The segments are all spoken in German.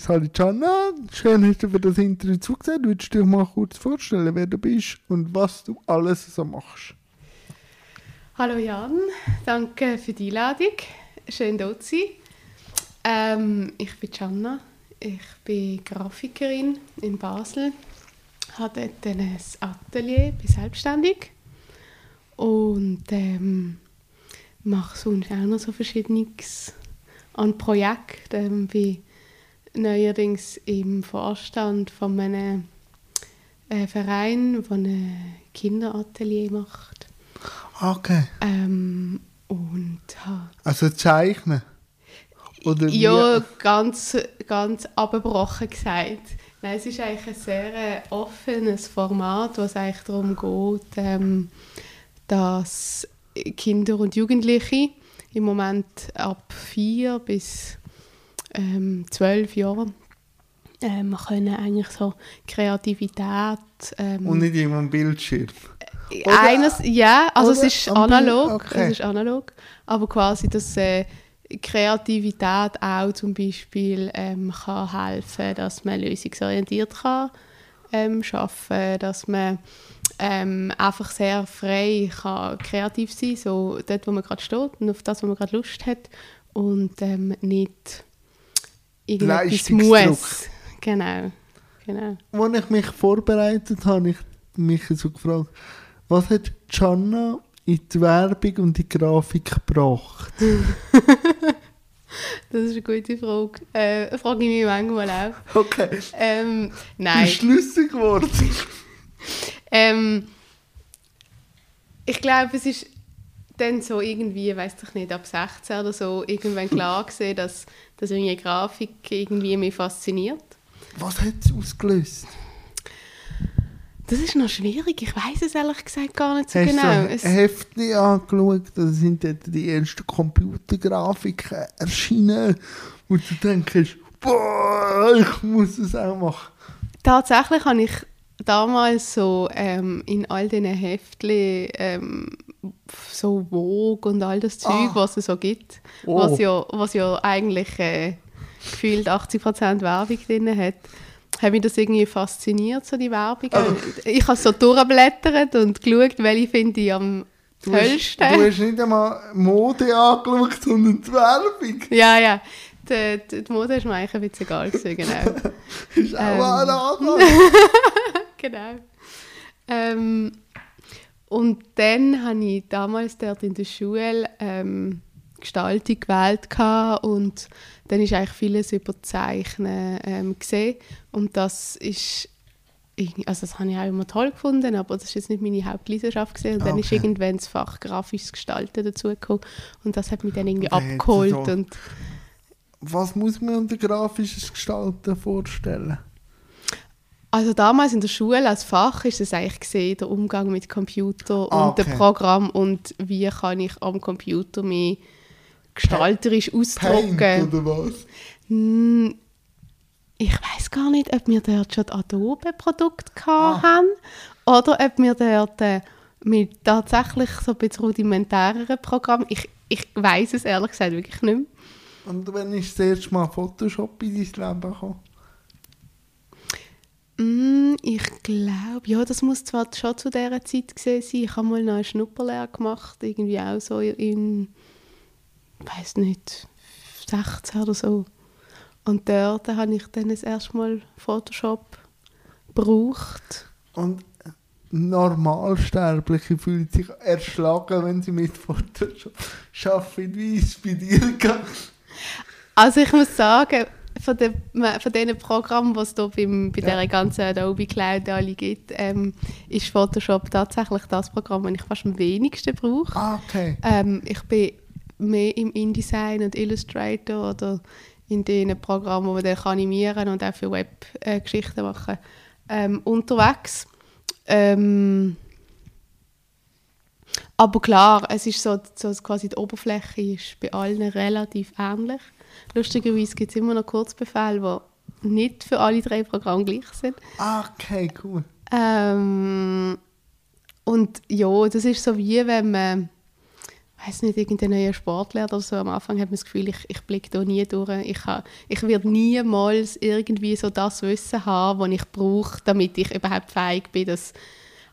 Sali Gianna, schön hast du für das Interview zugesehen. Würdest du dich mal kurz vorstellen, wer du bist und was du alles so machst? Hallo Jan, danke für die Einladung. Schön hier zu sein. Ähm, ich bin Gianna, ich bin Grafikerin in Basel, habe dort ein Atelier, bin selbstständig und ähm, mache sonst auch noch so Verschiedenes an Projekten. Ähm, bin neuerdings im Vorstand von einem äh, Verein, der ein Kinderatelier macht. Okay. Ähm, und ha, Also zeichnen? Oder wie? ja, ganz, ganz abgebrochen gesagt. Nein, es ist eigentlich ein sehr äh, offenes Format, wo es eigentlich darum geht, ähm, dass Kinder und Jugendliche im Moment ab vier bis ähm, zwölf Jahren ähm, können eigentlich so Kreativität ähm, Und nicht immer am Bildschirm. Oder- eines, ja, also es ist analog, okay. es ist analog, aber quasi, dass äh, Kreativität auch zum Beispiel ähm, kann helfen, dass man lösungsorientiert kann ähm, schaffen, dass man ähm, einfach sehr frei kann kreativ sein, so dort, wo man gerade steht und auf das, wo man gerade Lust hat und ähm, nicht irgendetwas muss. Genau, genau. Als ich mich vorbereitet habe, habe ich mich so gefragt, was hat Gianna in die Werbung und die Grafik gebracht? Das ist eine gute Frage. Äh, frage ich mich manchmal auch. Okay. Ähm, nein. bist schlüssig geworden. Ähm, ich glaube, es ist dann so irgendwie, weiß ich nicht, ab 16 oder so, irgendwann klar gesehen, dass, dass irgendwie Grafik irgendwie mich fasziniert. Was hat es ausgelöst? Das ist noch schwierig, ich weiß es ehrlich gesagt gar nicht so Hast genau. du Es, ein Heftchen angeschaut, da sind dort die ersten Computergrafiken erschienen und du denkst, boah, ich muss es auch machen. tatsächlich habe ich damals so ähm, in all diesen Heftchen ähm, so Vogue und all das Zeug, Ah. was es so gibt, Oh. was, ja, was ja eigentlich äh, gefühlt 80% Werbung drin hat, hat mich das irgendwie fasziniert, so die Werbung. Also- Ich habe so durchgeblättert und geschaut, welche finde ich am Du hast, du hast nicht einmal Mode angeschaut, sondern die Werbung. Ja, ja. Die, die, die Mode ist mir eigentlich ein bisschen egal gewesen, genau. Ist auch Ähm. eine Anlage. genau. Ähm, und dann habe ich damals dort in der Schule ähm, Gestaltung gewählt und dann ist eigentlich vieles über Zeichnen ähm, gesehen und das ist also das habe ich auch immer toll gefunden, aber das ist jetzt nicht meine Hauptleidenschaft gesehen und dann ist Okay. irgendwann das Fach grafisches Gestalten dazugekommen und das hat mich dann irgendwie Wer abgeholt und Was muss man unter grafisches Gestalten vorstellen? Also damals in der Schule als Fach ist es eigentlich gesehen, der Umgang mit Computer Ah, und okay. dem Programm und wie kann ich am Computer mich gestalterisch ausdrücken. Paint oder was? Hm, Ich weiß gar nicht, ob wir dort schon Adobe-Produkte Ah. haben oder ob wir dort äh, mit tatsächlich so ein bisschen rudimentäreren Programm. Ich, ich weiß es ehrlich gesagt wirklich nicht mehr. Und wenn ist das erste Mal Photoshop in dein Leben gekommen? Mm, ich glaube, ja, das muss zwar schon zu dieser Zeit gewesen sein. Ich habe mal noch eine Schnupperlehre gemacht, irgendwie auch so in, weiß nicht, 16 oder so. Und dort habe ich dann das erste Mal Photoshop gebraucht. Und Normalsterbliche fühlen sich erschlagen, wenn sie mit Photoshop arbeiten. Wie es bei dir gegangen? Also ich muss sagen, von, den, von diesen Programmen, die es da beim, bei Ja. dieser ganzen Adobe Cloud alle gibt, ähm, ist Photoshop tatsächlich das Programm, das ich fast am wenigsten brauche. Ah, okay. Ähm, ich bin mehr im InDesign und Illustrator oder in den Programmen, wo man dann animieren und auch für Webgeschichten machen ähm, unterwegs. Ähm, aber klar, es ist so, so quasi die Oberfläche ist bei allen relativ ähnlich. Lustigerweise gibt es immer noch Kurzbefehle, die nicht für alle drei Programme gleich sind. Ah, okay, cool. Ähm, und ja, das ist so wie wenn man, weiß nicht, irgendein neuer Sportlehrer oder so, am Anfang hat man das Gefühl, ich, ich blicke da nie durch. Ich, ha, ich werde niemals irgendwie so das Wissen haben, das ich brauche, damit ich überhaupt fähig bin, das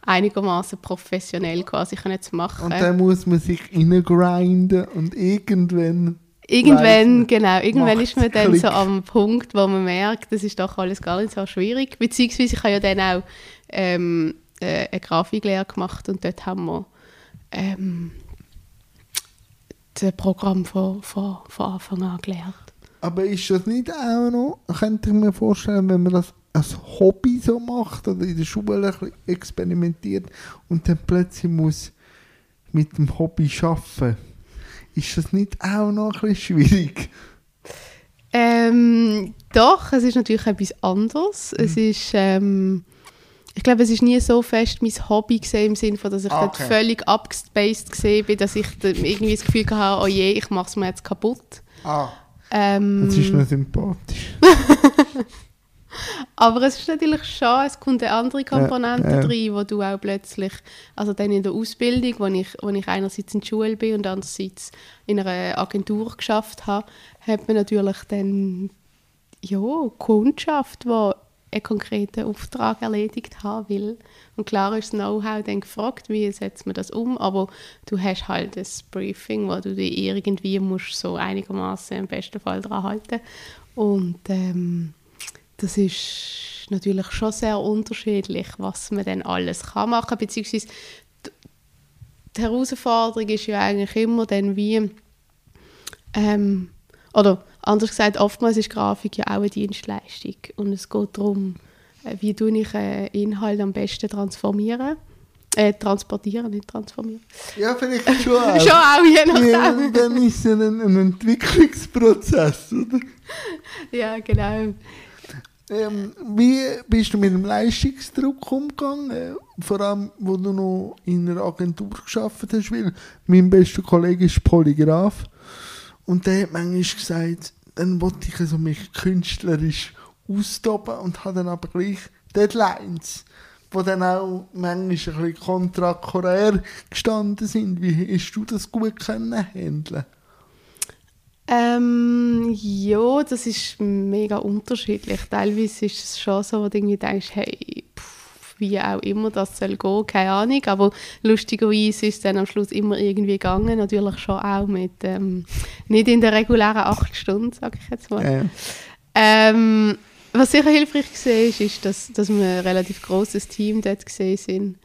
einigermaßen professionell quasi zu machen. Und dann muss man sich reingrinden und irgendwann... Irgendwann, genau, irgendwann ist man dann Klick. so am Punkt, wo man merkt, das ist doch alles gar nicht so schwierig. Beziehungsweise ich habe ja dann auch ähm, äh, eine Grafiklehre gemacht und dort haben wir ähm, das Programm von, von, von Anfang an gelernt. Aber ist das nicht auch noch, könnte ich mir vorstellen, wenn man das als Hobby so macht oder in der Schule experimentiert und dann plötzlich muss mit dem Hobby arbeiten, ist das nicht auch noch ein bisschen schwierig? Ähm, doch, es ist natürlich etwas anderes. Mhm. Es ist, ähm, ich glaube, es ist nie so fest mein Hobby gesehen im Sinne von, dass ich okay. dort völlig abgespaced gesehen bin, dass ich irgendwie das Gefühl hatte, oh je, ich mache es mir jetzt kaputt. Ah. Ähm, das ist noch sympathisch. Aber es ist natürlich schon, es kommt eine andere Komponente ja, rein, wo du auch plötzlich, also dann in der Ausbildung, wo ich, wo ich einerseits in der Schule bin und andererseits in einer Agentur geschafft habe, hat man natürlich dann ja, Kundschaft, die einen konkreten Auftrag erledigt haben will. Und klar ist das Know-how dann gefragt, wie setzt man das um, aber du hast halt das Briefing, wo du dich irgendwie musst so einigermaßen im besten Fall daran halten und ähm, das ist natürlich schon sehr unterschiedlich, was man dann alles kann machen, beziehungsweise die Herausforderung ist ja eigentlich immer dann wie, ähm, oder anders gesagt, oftmals ist Grafik ja auch eine Dienstleistung und es geht darum, äh, wie tue ich einen Inhalt am besten transformieren. Äh, transportieren, nicht transformieren. Ja, vielleicht schon auch. schon auch, je nachdem. Ja, dann ist es ein, ein Entwicklungsprozess, oder? ja, genau. Ähm, wie bist du mit dem Leistungsdruck umgegangen? Vor allem, wo du noch in einer Agentur geschafft hast, weil mein bester Kollege ist Polygraph. Und der hat manchmal gesagt, dann wollte ich also mich künstlerisch austoben und habe dann aber gleich Deadlines, die dann auch manchmal ein bisschen kontrakorär gestanden sind. Wie hast du das gut können handeln? Ähm, ja, das ist mega unterschiedlich. Teilweise ist es schon so, wo du irgendwie denkst, hey, pff, wie auch immer das soll gehen, keine Ahnung. Aber lustigerweise ist es dann am Schluss immer irgendwie gegangen. Natürlich schon auch mit, ähm, nicht in der regulären acht Stunden, sage ich jetzt mal. Äh. Ähm, was sicher hilfreich war, ist, ist dass, dass wir ein relativ großes Team dort gesehen sind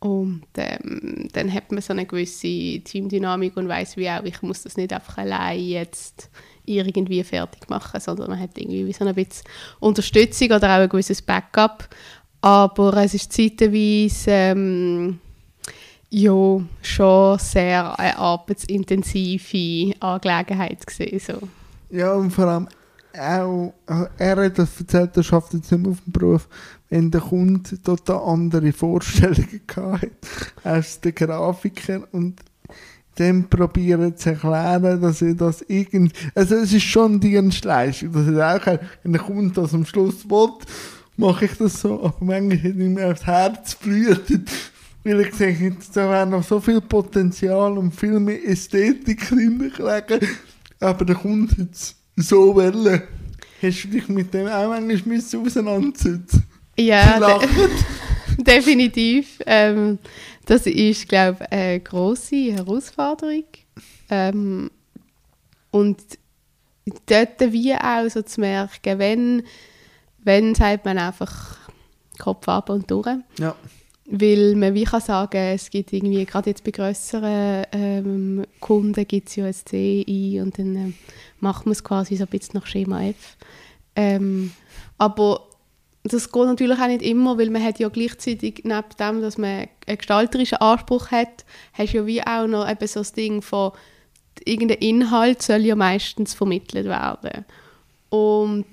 und ähm, dann hat man so eine gewisse Teamdynamik und weiß wie auch, ich muss das nicht einfach allein jetzt irgendwie fertig machen, sondern man hat irgendwie so ein bisschen Unterstützung oder auch ein gewisses Backup. Aber es ist zeitweise ähm, ja, schon sehr eine arbeitsintensive Angelegenheit gewesen, so. Ja, und vor allem auch, er hat das erzählt, er schafft jetzt nicht mehr auf dem Beruf, wenn der Kunde total andere Vorstellungen hatte als der Grafiker. Und dem probieren zu erklären, dass er das irgend... Also es ist schon Dienstleistung, dass er auch, wenn der Kunde das am Schluss will, mache ich das so, aber manchmal hat ihm aufs Herz blutet, weil ich sehe, da wäre noch so viel Potenzial und viel mehr Ästhetik drin gelegen, aber der Kunde hat es so wollen. Hast du dich mit dem auch manchmal auseinandersetzen ja, de definitiv. Ähm, das ist, glaube ich, eine grosse Herausforderung. Ähm, und dort wie auch so zu merken, wenn, wenn sagt man einfach Kopf ab und durch. Ja. Weil man wie kann sagen, es gibt irgendwie, gerade jetzt bei grösseren ähm, Kunden gibt es ja ein CI und dann ähm, macht man es quasi so ein bisschen nach Schema F. Ähm, aber das geht natürlich auch nicht immer, weil man hat ja gleichzeitig, neben dem, dass man einen gestalterischen Anspruch hat, hast du ja wie auch noch eben so das Ding von, irgendein Inhalt soll ja meistens vermittelt werden. Und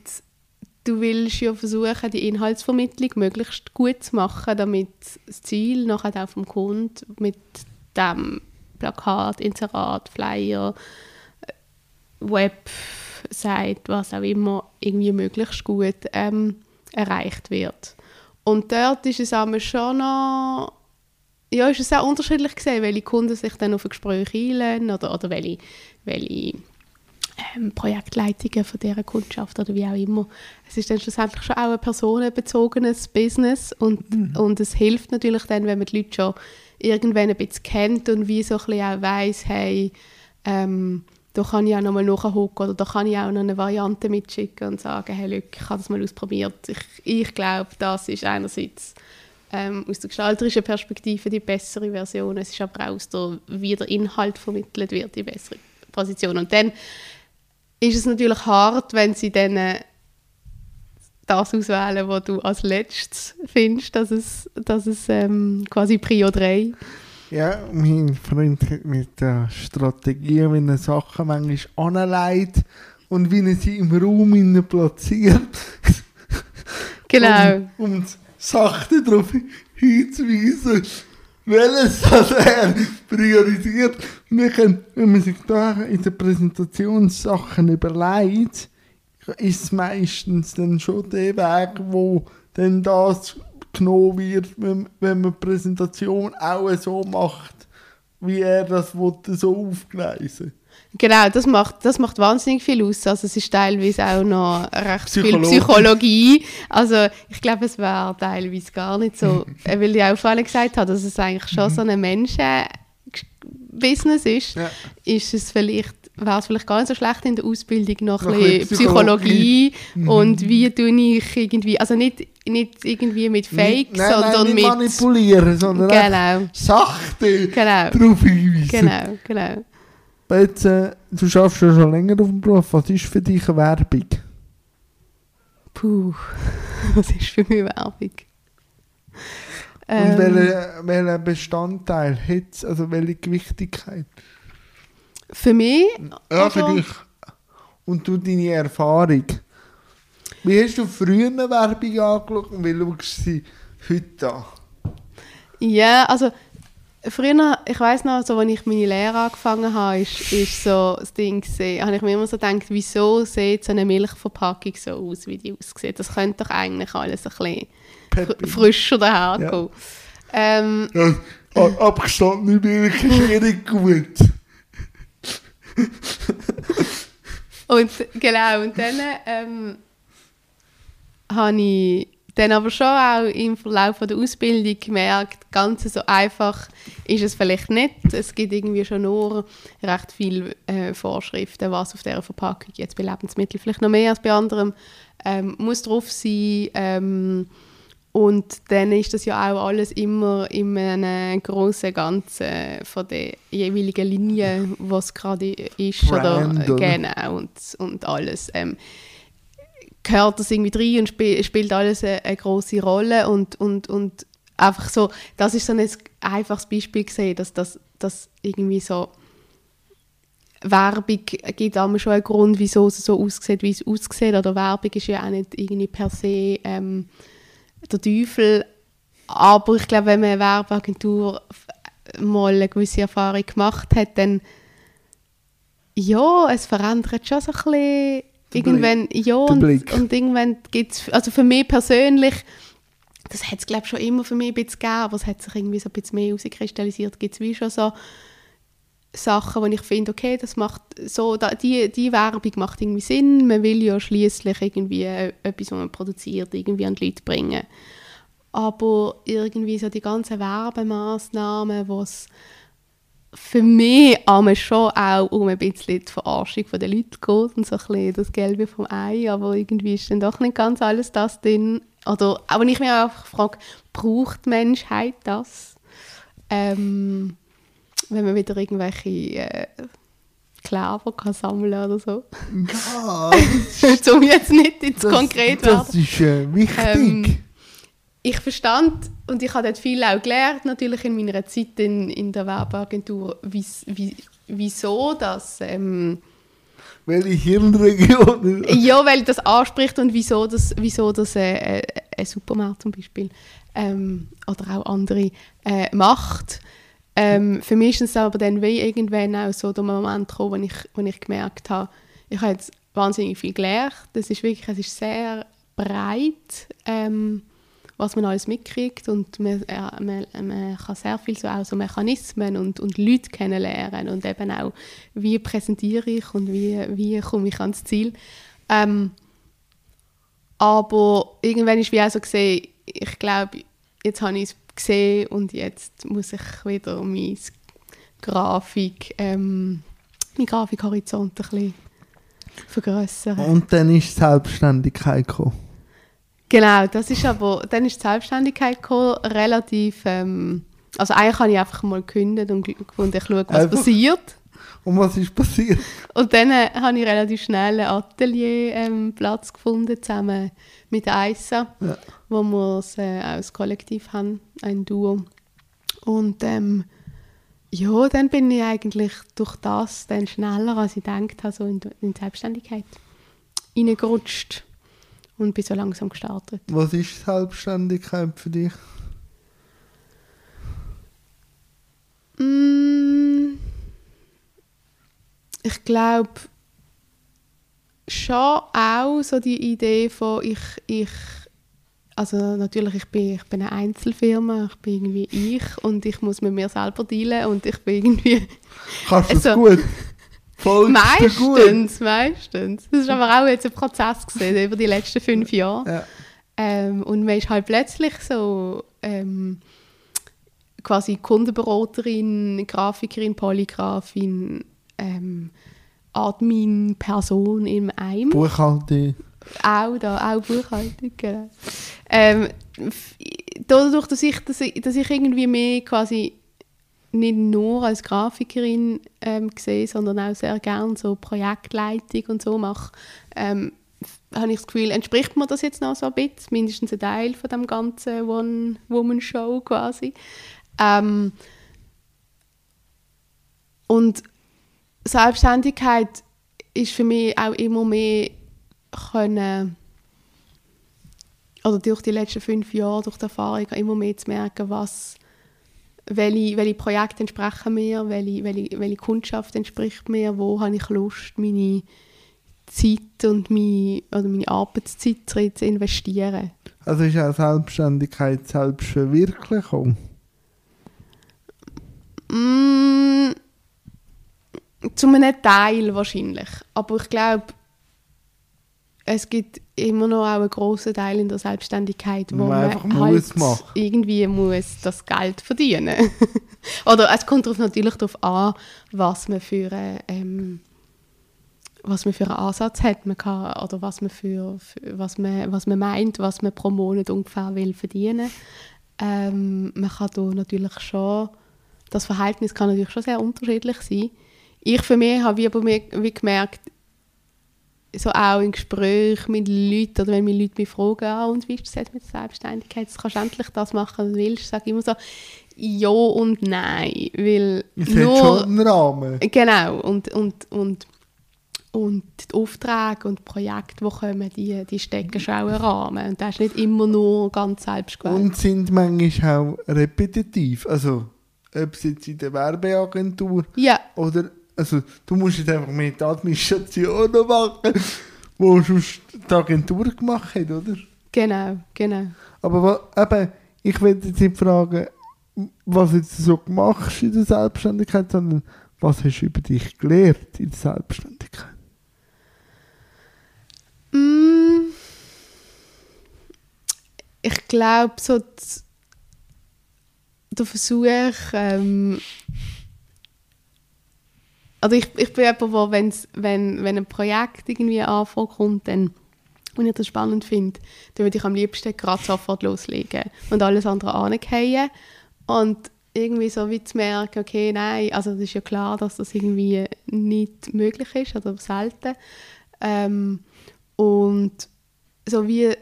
du willst ja versuchen, die Inhaltsvermittlung möglichst gut zu machen, damit das Ziel nachher auch vom Kunden mit dem Plakat, Inserat, Flyer, Website, was auch immer, irgendwie möglichst gut ähm, erreicht wird. Und dort ist es aber schon noch ja, ist es sehr unterschiedlich gesehen, welche Kunden sich dann auf ein Gespräch einladen oder, oder welche, welche ähm, Projektleitungen von dieser Kundschaft oder wie auch immer. Es ist dann schlussendlich schon auch ein personenbezogenes Business und, mhm. und es hilft natürlich dann, wenn man die Leute schon irgendwann ein bisschen kennt und wie so ein bisschen auch weiss, hey, ähm, da kann ich auch noch mal nachhocken oder da kann ich auch noch eine Variante mitschicken und sagen, hey, look, ich habe das mal ausprobiert. Ich, ich glaube, das ist einerseits ähm, aus der gestalterischen Perspektive die bessere Version, es ist aber auch aus der, wie der Inhalt vermittelt wird, die bessere Position. Und dann ist es natürlich hart, wenn sie dann äh, das auswählen, was du als letztes findest, dass es, dass es ähm, quasi Prio 3 ja, mein Freund mit der Strategie, wie er Sachen manchmal anlegt und wie er sie im Raum platziert. Genau. um, um sachte darauf hinzuweisen, welches das er priorisiert. Wir können, wenn man sich da in der Präsentation Sachen überlegt, ist es meistens dann schon der Weg, wo dann das genommen wird, wenn, wenn man die Präsentation auch so macht, wie er das wollte, so aufgleisen Genau, das macht, das macht wahnsinnig viel aus. Also es ist teilweise auch noch recht viel Psychologie. Also ich glaube, es wäre teilweise gar nicht so, weil ich auch vorhin gesagt habe, dass es eigentlich schon so ein Menschen-Business ist, ja. ist es vielleicht wäre es vielleicht gar nicht so schlecht in der Ausbildung noch, noch ein bisschen Psychologie, Psychologie. Mhm. und wie tue ich irgendwie, also nicht, nicht irgendwie mit Fakes, nein, sondern nein, mit... manipulieren, sondern genau. sachte genau. darauf hinweisen. Genau, genau. Jetzt, äh, du schaffst ja schon länger auf dem Beruf, was ist für dich eine Werbung? Puh, was ist für mich Werbung? Und ähm, welcher welche Bestandteil hat also welche Gewichtigkeit? Für mich? Ja, für dich. Und du deine Erfahrung. Wie hast du früher eine Werbung angeschaut und wie schaust du sie heute an? Ja, also früher, ich weiß noch, so, als ich meine Lehre angefangen habe, ist, ist so das Ding gesehen, habe ich mir immer so gedacht, wieso sieht so eine Milchverpackung so aus, wie die aussieht? Das könnte doch eigentlich alles ein bisschen Peppy. frischer daherkommen. Ja. Ähm, ja, abgestandene Milch ist eh nicht gut. Und genau, und dann ähm, habe ich dann aber schon auch im Verlauf der Ausbildung gemerkt, ganz so einfach ist es vielleicht nicht. Es gibt irgendwie schon nur recht viele äh, Vorschriften, was auf dieser Verpackung jetzt bei Lebensmitteln vielleicht noch mehr als bei anderen ähm, muss drauf sein. Ähm, und dann ist das ja auch alles immer in einem großen Ganzen von der jeweiligen Linie, was gerade ist. Brand, oder, genau, und, und alles. Ähm, gehört das irgendwie rein und spiel, spielt alles eine, eine große Rolle. Und, und, und einfach so, das ist so ein einfaches Beispiel gesehen, dass das dass irgendwie so Werbung gibt auch schon einen Grund, wieso es so aussieht, wie es aussieht. Oder Werbung ist ja auch nicht irgendwie per se... Ähm, der Teufel. Aber ich glaube, wenn man eine Werbeagentur mal eine gewisse Erfahrung gemacht hat, dann ja, es verändert schon so ein bisschen. Irgendwann, ja, und, und, irgendwann gibt es, also für mich persönlich, das hat es glaube ich schon immer für mich ein bisschen gegeben, aber es hat sich irgendwie so ein bisschen mehr herauskristallisiert, gibt es wie schon so Sachen, wo ich finde, okay, das macht so, da, die, die Werbung macht irgendwie Sinn, man will ja schließlich irgendwie etwas, was man produziert, irgendwie an die Leute bringen. Aber irgendwie so die ganzen Werbemaßnahmen, was für mich aber schon auch um ein bisschen die Verarschung der Leute geht und so ein bisschen das Gelbe vom Ei, aber irgendwie ist dann doch nicht ganz alles das drin. Oder, aber ich mich auch frage, braucht die Menschheit das? Ähm, wenn man wieder irgendwelche äh, Kleber kann sammeln oder so. Ja, um jetzt nicht ins das, Konkret werden. Das ist äh, wichtig. Ähm, ich verstand und ich habe dort viel auch gelernt, natürlich in meiner Zeit in, in der Werbeagentur, wie, wie, wieso das... Ähm, welche Hirnregion? ja, weil das anspricht und wieso das, wieso das äh, äh, ein Supermarkt zum Beispiel ähm, oder auch andere äh, macht. Ähm, für mich ist es aber dann wie irgendwann auch so der Moment gekommen, wo ich, wo ich gemerkt habe, ich habe jetzt wahnsinnig viel gelernt. Das ist wirklich, es ist sehr breit ähm, was man alles mitkriegt und man, äh, man, man kann sehr viel so auch so Mechanismen und, und Leute kennenlernen und eben auch, wie präsentiere ich und wie, wie komme ich ans Ziel. Ähm, aber irgendwann ist wie auch so gesehen, ich glaube, jetzt habe ich es gesehen und jetzt muss ich wieder mein Grafik, ähm, mein Grafikhorizont ein bisschen vergrößern. Und dann ist die Selbstständigkeit gekommen. Genau, das ist aber, dann ist die Selbstständigkeit gekommen, relativ, ähm, also eigentlich habe ich einfach mal gekündigt und gefunden, ich schaue, was einfach? passiert. Und was ist passiert? Und dann äh, habe ich relativ schnell einen Atelierplatz ähm, gefunden, zusammen mit Aisa, ja. wo wir es äh, als Kollektiv haben, ein Duo. Und ähm, ja, dann bin ich eigentlich durch das dann schneller, als ich gedacht habe, so in, in die Selbstständigkeit reingerutscht und bin so langsam gestartet. Was ist Selbstständigkeit für dich? Mm, ich glaube schon auch so die Idee von ich, ich also natürlich, ich bin, ich bin eine Einzelfirma, ich bin irgendwie ich und ich muss mit mir selber dealen und ich bin irgendwie... Kannst du also, gut? Voll meistens, gut. meistens. Das ist aber auch jetzt ein Prozess gesehen über die letzten fünf Jahre. Ja. Ähm, und man ist halt plötzlich so ähm, quasi Kundenberaterin, Grafikerin, Polygrafin, ähm, Admin, Person im einem. Buchhaltung. Auch da, auch Buchhaltung, genau. Ähm, dadurch, dass ich, dass, ich, dass ich irgendwie mehr quasi nicht nur als Grafikerin ähm, sehe, sondern auch sehr gerne so Projektleitung und so mache, ähm, habe ich das Gefühl, entspricht mir das jetzt noch so ein bisschen, mindestens ein Teil von dem ganzen One-Woman-Show quasi. Ähm, und Selbstständigkeit ist für mich auch immer mehr können, oder durch die letzten fünf Jahre, durch die Erfahrung, immer mehr zu merken, was, welche, welche Projekte entsprechen mir, welche, welche, welche Kundschaft entspricht mir, wo habe ich Lust, meine Zeit und meine, oder meine Arbeitszeit zu investieren. Also ist auch Selbstständigkeit Selbstverwirklichung? Mm, zu einem Teil wahrscheinlich. Aber ich glaube, es gibt immer noch auch einen grossen Teil in der Selbstständigkeit, wo man, man halt muss irgendwie muss das Geld verdienen Oder es kommt darauf natürlich darauf an, was man für ähm, was man für einen Ansatz hat, man kann, oder was man für, für, was man was man meint, was man pro Monat ungefähr will verdienen. Ähm, man kann da natürlich schon das Verhältnis kann natürlich schon sehr unterschiedlich sein. Ich für mich habe wie, aber wie gemerkt, so auch in Gesprächen mit Leuten oder wenn mich Leute mich fragen, ah, und wie ist das mit der Selbstständigkeit, jetzt kannst du endlich das machen, was du willst, sage ich immer so, ja und nein, weil es nur, schon einen Rahmen. Genau, und, und, und, und die Aufträge und die Projekte, die kommen, die, die stecken schon auch einen Rahmen und das ist nicht immer nur ganz selbstgewählt. Und sind manchmal auch repetitiv, also ob es jetzt in der Werbeagentur ja. oder also du musst jetzt einfach mehr die Administration noch machen, wo sonst die Agentur gemacht hat, oder? Genau, genau. Aber eben, ich will jetzt nicht fragen, was du jetzt so machst in der Selbstständigkeit, sondern was hast du über dich gelernt in der Selbstständigkeit? Mm, ich glaube, so der Versuch, ähm, also ich, ich bin jemand, wo wenn's, wenn, wenn ein Projekt irgendwie ankommt, dann und ich das spannend finde, dann würde ich am liebsten gerade sofort loslegen und alles andere angehen. Und irgendwie so wie zu merken, okay, nein, also das ist ja klar, dass das irgendwie nicht möglich ist oder selten. Ähm, und so wie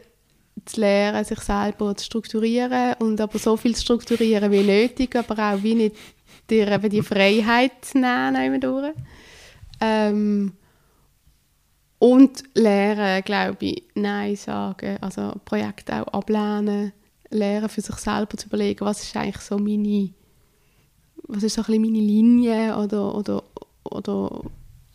zu lernen, sich selber zu strukturieren und aber so viel zu strukturieren wie nötig, aber auch wie nicht dir eben die Freiheit nehmen durch. Ähm, und lernen, glaube ich, Nein sagen, also Projekte auch ablehnen, lernen für sich selber zu überlegen, was ist eigentlich so meine, was ist so ein meine Linie oder, oder, oder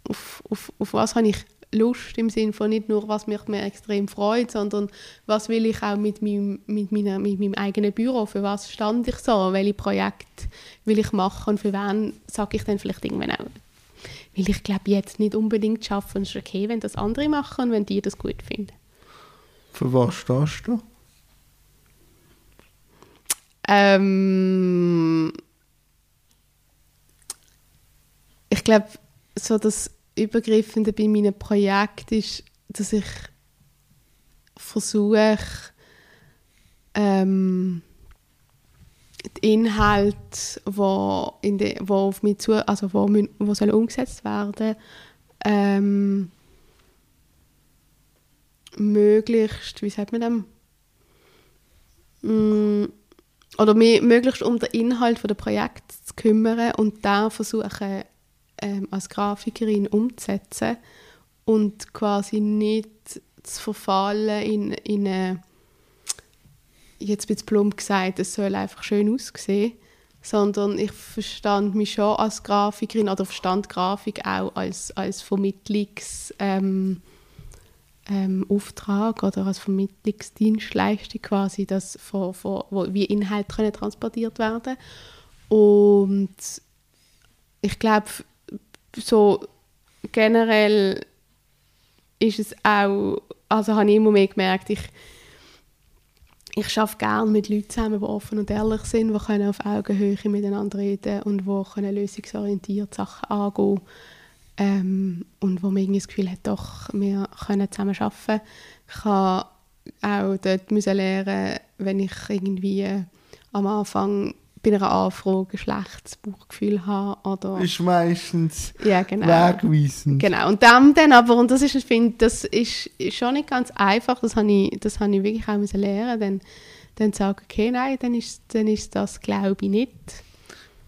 auf, auf, auf was habe ich Lust im Sinne von nicht nur, was mich mir extrem freut, sondern was will ich auch mit meinem, mit, meiner, mit meinem eigenen Büro, für was stand ich so, welche Projekte will ich machen und für wen sage ich dann vielleicht irgendwann auch. Weil ich glaube, jetzt nicht unbedingt schaffen, es ist okay, wenn das andere machen und wenn die das gut finden. Für was stehst du? Ähm, ich glaube, so das Übergriffende bei meinen Projekten ist, dass ich versuche, ähm, die Inhalte, wo, in de, wo auf mich zu, also wo, wo sollen umgesetzt werden, ähm, möglichst, wie sagt man das? Mm, oder mich möglichst um den Inhalt des Projekts zu kümmern und da versuchen, ähm, als Grafikerin umzusetzen und quasi nicht zu verfallen in, in eine, jetzt ein bisschen plump gesagt, es soll einfach schön aussehen, sondern ich verstand mich schon als Grafikerin oder verstand Grafik auch als, als Vermittlungs... Ähm, ähm, oder als Vermittlungsdienstleistung quasi, dass von, von, wo wie Inhalte können transportiert werden. Und ich glaube so generell ist es auch, also habe ich immer mehr gemerkt, ich, ich arbeite gerne mit Leuten zusammen, die offen und ehrlich sind, die können auf Augenhöhe miteinander reden und die können lösungsorientiert Sachen angehen ähm, und wo man das Gefühl hat, doch, wir können zusammen arbeiten. Ich habe auch dort müssen lernen, wenn ich irgendwie am Anfang bei einer Anfrage ein schlechtes Bauchgefühl habe. Oder, ist meistens ja, genau. wegweisend. Genau, und dann, dann aber, und das ist, ich finde, das ist schon nicht ganz einfach, das habe ich, das habe ich wirklich auch müssen lernen, dann, dann zu sagen, okay, nein, dann ist, dann ist das, glaube ich, nicht.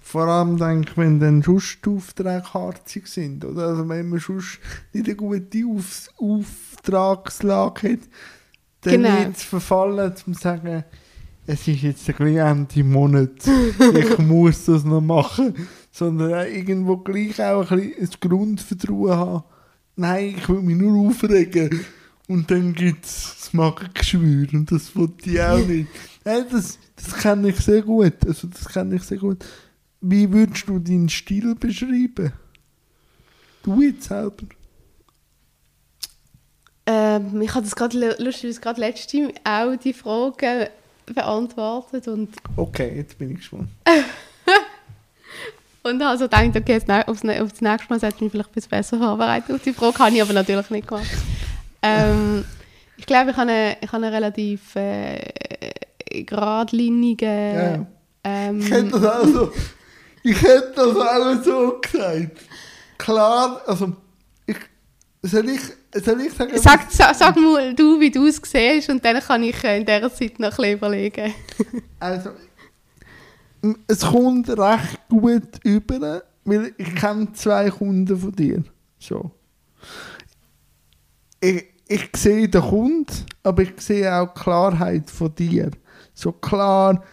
Vor allem, denke ich, wenn dann sonst Aufträge harzig sind, oder? Also wenn man sonst nicht eine gute Auf Auftragslage hat, dann Genau. nicht zu verfallen, zu sagen, es ist jetzt ein bisschen Ende Monat, ich muss das noch machen, sondern irgendwo gleich auch ein bisschen ein Grundvertrauen haben. Nein, ich will mich nur aufregen. Und dann gibt es das Magengeschwür und das wollte ich auch nicht. Nein, das, das kenne ich sehr gut. Also das kenne ich sehr gut. Wie würdest du deinen Stil beschreiben? Du jetzt selber. Ähm, ich habe das gerade lu- lustigerweise gerade letztes Mal auch die Frage beantwortet und, Okay, jetzt bin ich gespannt. und habe so gedacht, okay, jetzt, aufs, aufs nächste Mal sollte ich mich vielleicht ein bisschen besser vorbereiten auf die Frage, habe ich aber natürlich nicht gemacht. Ähm, ich glaube, ich habe eine, ich habe eine relativ äh, geradlinige... Ja. Ähm, Ich hätte das auch so, ich hätte das auch so gesagt. Klar, also, ich, soll ich, soll ich sagen, Sag, sag, sag mal du, wie du es siehst und dann kann ich äh, in dieser Zeit noch ein bisschen überlegen. Also, es kommt recht gut über, weil ich kenne zwei Kunden von dir. So. Ich, ich sehe den Kunden, aber ich sehe auch die Klarheit von dir. So klar,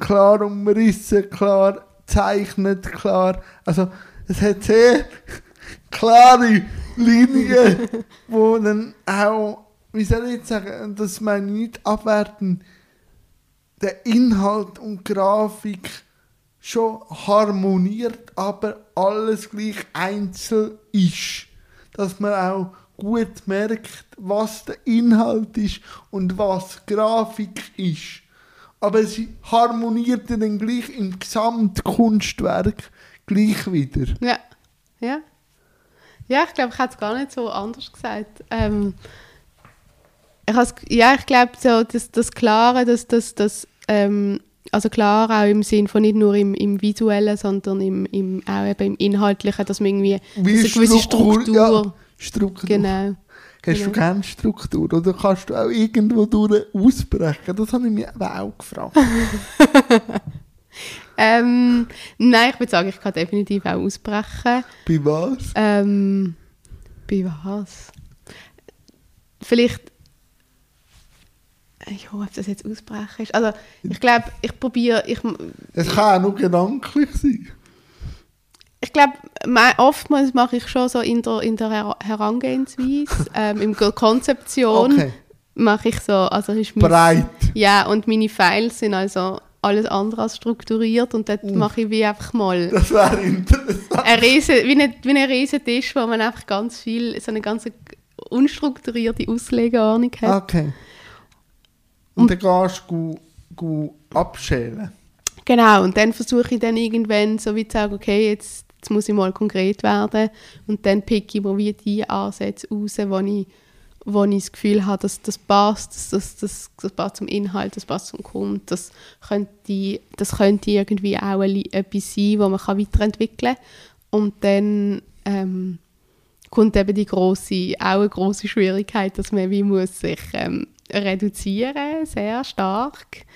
klar umrissen, klar zeichnet, klar. Also, es hat sehr klare Linien, wo dann auch, wie soll ich jetzt sagen, das meine ich nicht abwerten, der Inhalt und Grafik schon harmoniert, aber alles gleich einzeln ist. Dass man auch gut merkt, was der Inhalt ist und was Grafik ist. Aber sie harmoniert dann gleich im Gesamtkunstwerk gleich wieder. Ja, ja. Ja, ich glaube, ich hätte es gar nicht so anders gesagt. Ähm, ich has, ja, ich glaube, so das, das Klare, das, das, das, ähm, also klar auch im Sinn von nicht nur im, im Visuellen, sondern im, im, auch eben im Inhaltlichen, dass man irgendwie Wie eine gewisse Struktur- Struktur, ja, Struktur. genau. Hast du genau. gerne Struktur oder kannst du auch irgendwo durch ausbrechen? Das habe ich mich auch gefragt. Ähm, nein, ich würde sagen, ich kann definitiv auch ausbrechen. Bei was? Ähm, bei was? Vielleicht. Ich hoffe, ob das jetzt ausbrechen ist. Also, ich glaube, ich probiere. Ich, Es kann auch nur gedanklich sein. ich glaube, oftmals mache ich schon so in der, in der Her Herangehensweise, ähm, in der Konzeption Okay. mache ich so, also ist mein, Breit. Ja, und meine Files sind also alles andere als strukturiert und dort mache ich wie einfach mal Das wäre interessant. ein riesen, wie, ein, wie ein riesen Tisch, wo man einfach ganz viel, so eine ganz unstrukturierte Auslegeordnung hat. Okay. Und dann gehst du gu abschälen. Genau, und dann versuche ich dann irgendwann so wie zu sagen, okay, jetzt, jetzt muss ich mal konkret werden und dann picke ich mir wie die Ansätze raus, wo ich, wo ich das Gefühl habe, dass das passt, dass das, das, das passt zum Inhalt, das passt zum Kunden, das könnte, das könnte irgendwie auch etwas sein, wo man weiterentwickeln kann. Und dann ähm, kommt eben die grosse, auch eine grosse Schwierigkeit, dass man wie muss sich ähm, reduzieren, sehr stark.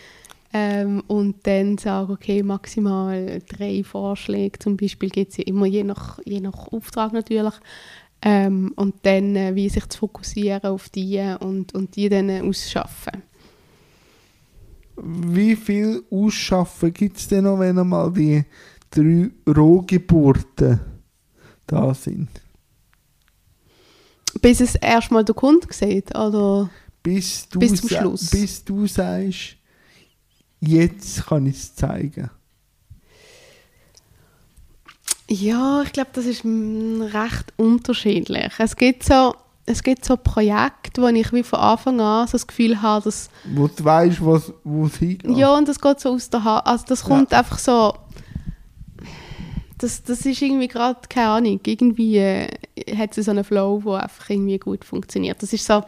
Ähm, und dann sagen, okay, maximal drei Vorschläge zum Beispiel gibt es ja immer, je nach, je nach Auftrag natürlich. Ähm, und dann äh, wie sich zu fokussieren auf die und, und die dann äh, ausschaffen. Wie viel Ausschaffen gibt es denn noch, wenn einmal die drei Rohgeburten da sind? Bis es erstmal der Kunde sieht, oder? Bis du, Bis zum Schluss. bis du sagst, jetzt kann ich es zeigen. Ja, ich glaube, das ist mm, recht unterschiedlich. Es gibt so, es gibt so Projekte, wo ich wie von Anfang an so das Gefühl habe, dass Wo du weißt, was, wo es hingeht. Ja, und das geht so aus der Hand. Also das kommt einfach so. Das, das ist irgendwie gerade, keine Ahnung, irgendwie äh, hat es so einen Flow, der einfach irgendwie gut funktioniert. Das ist so,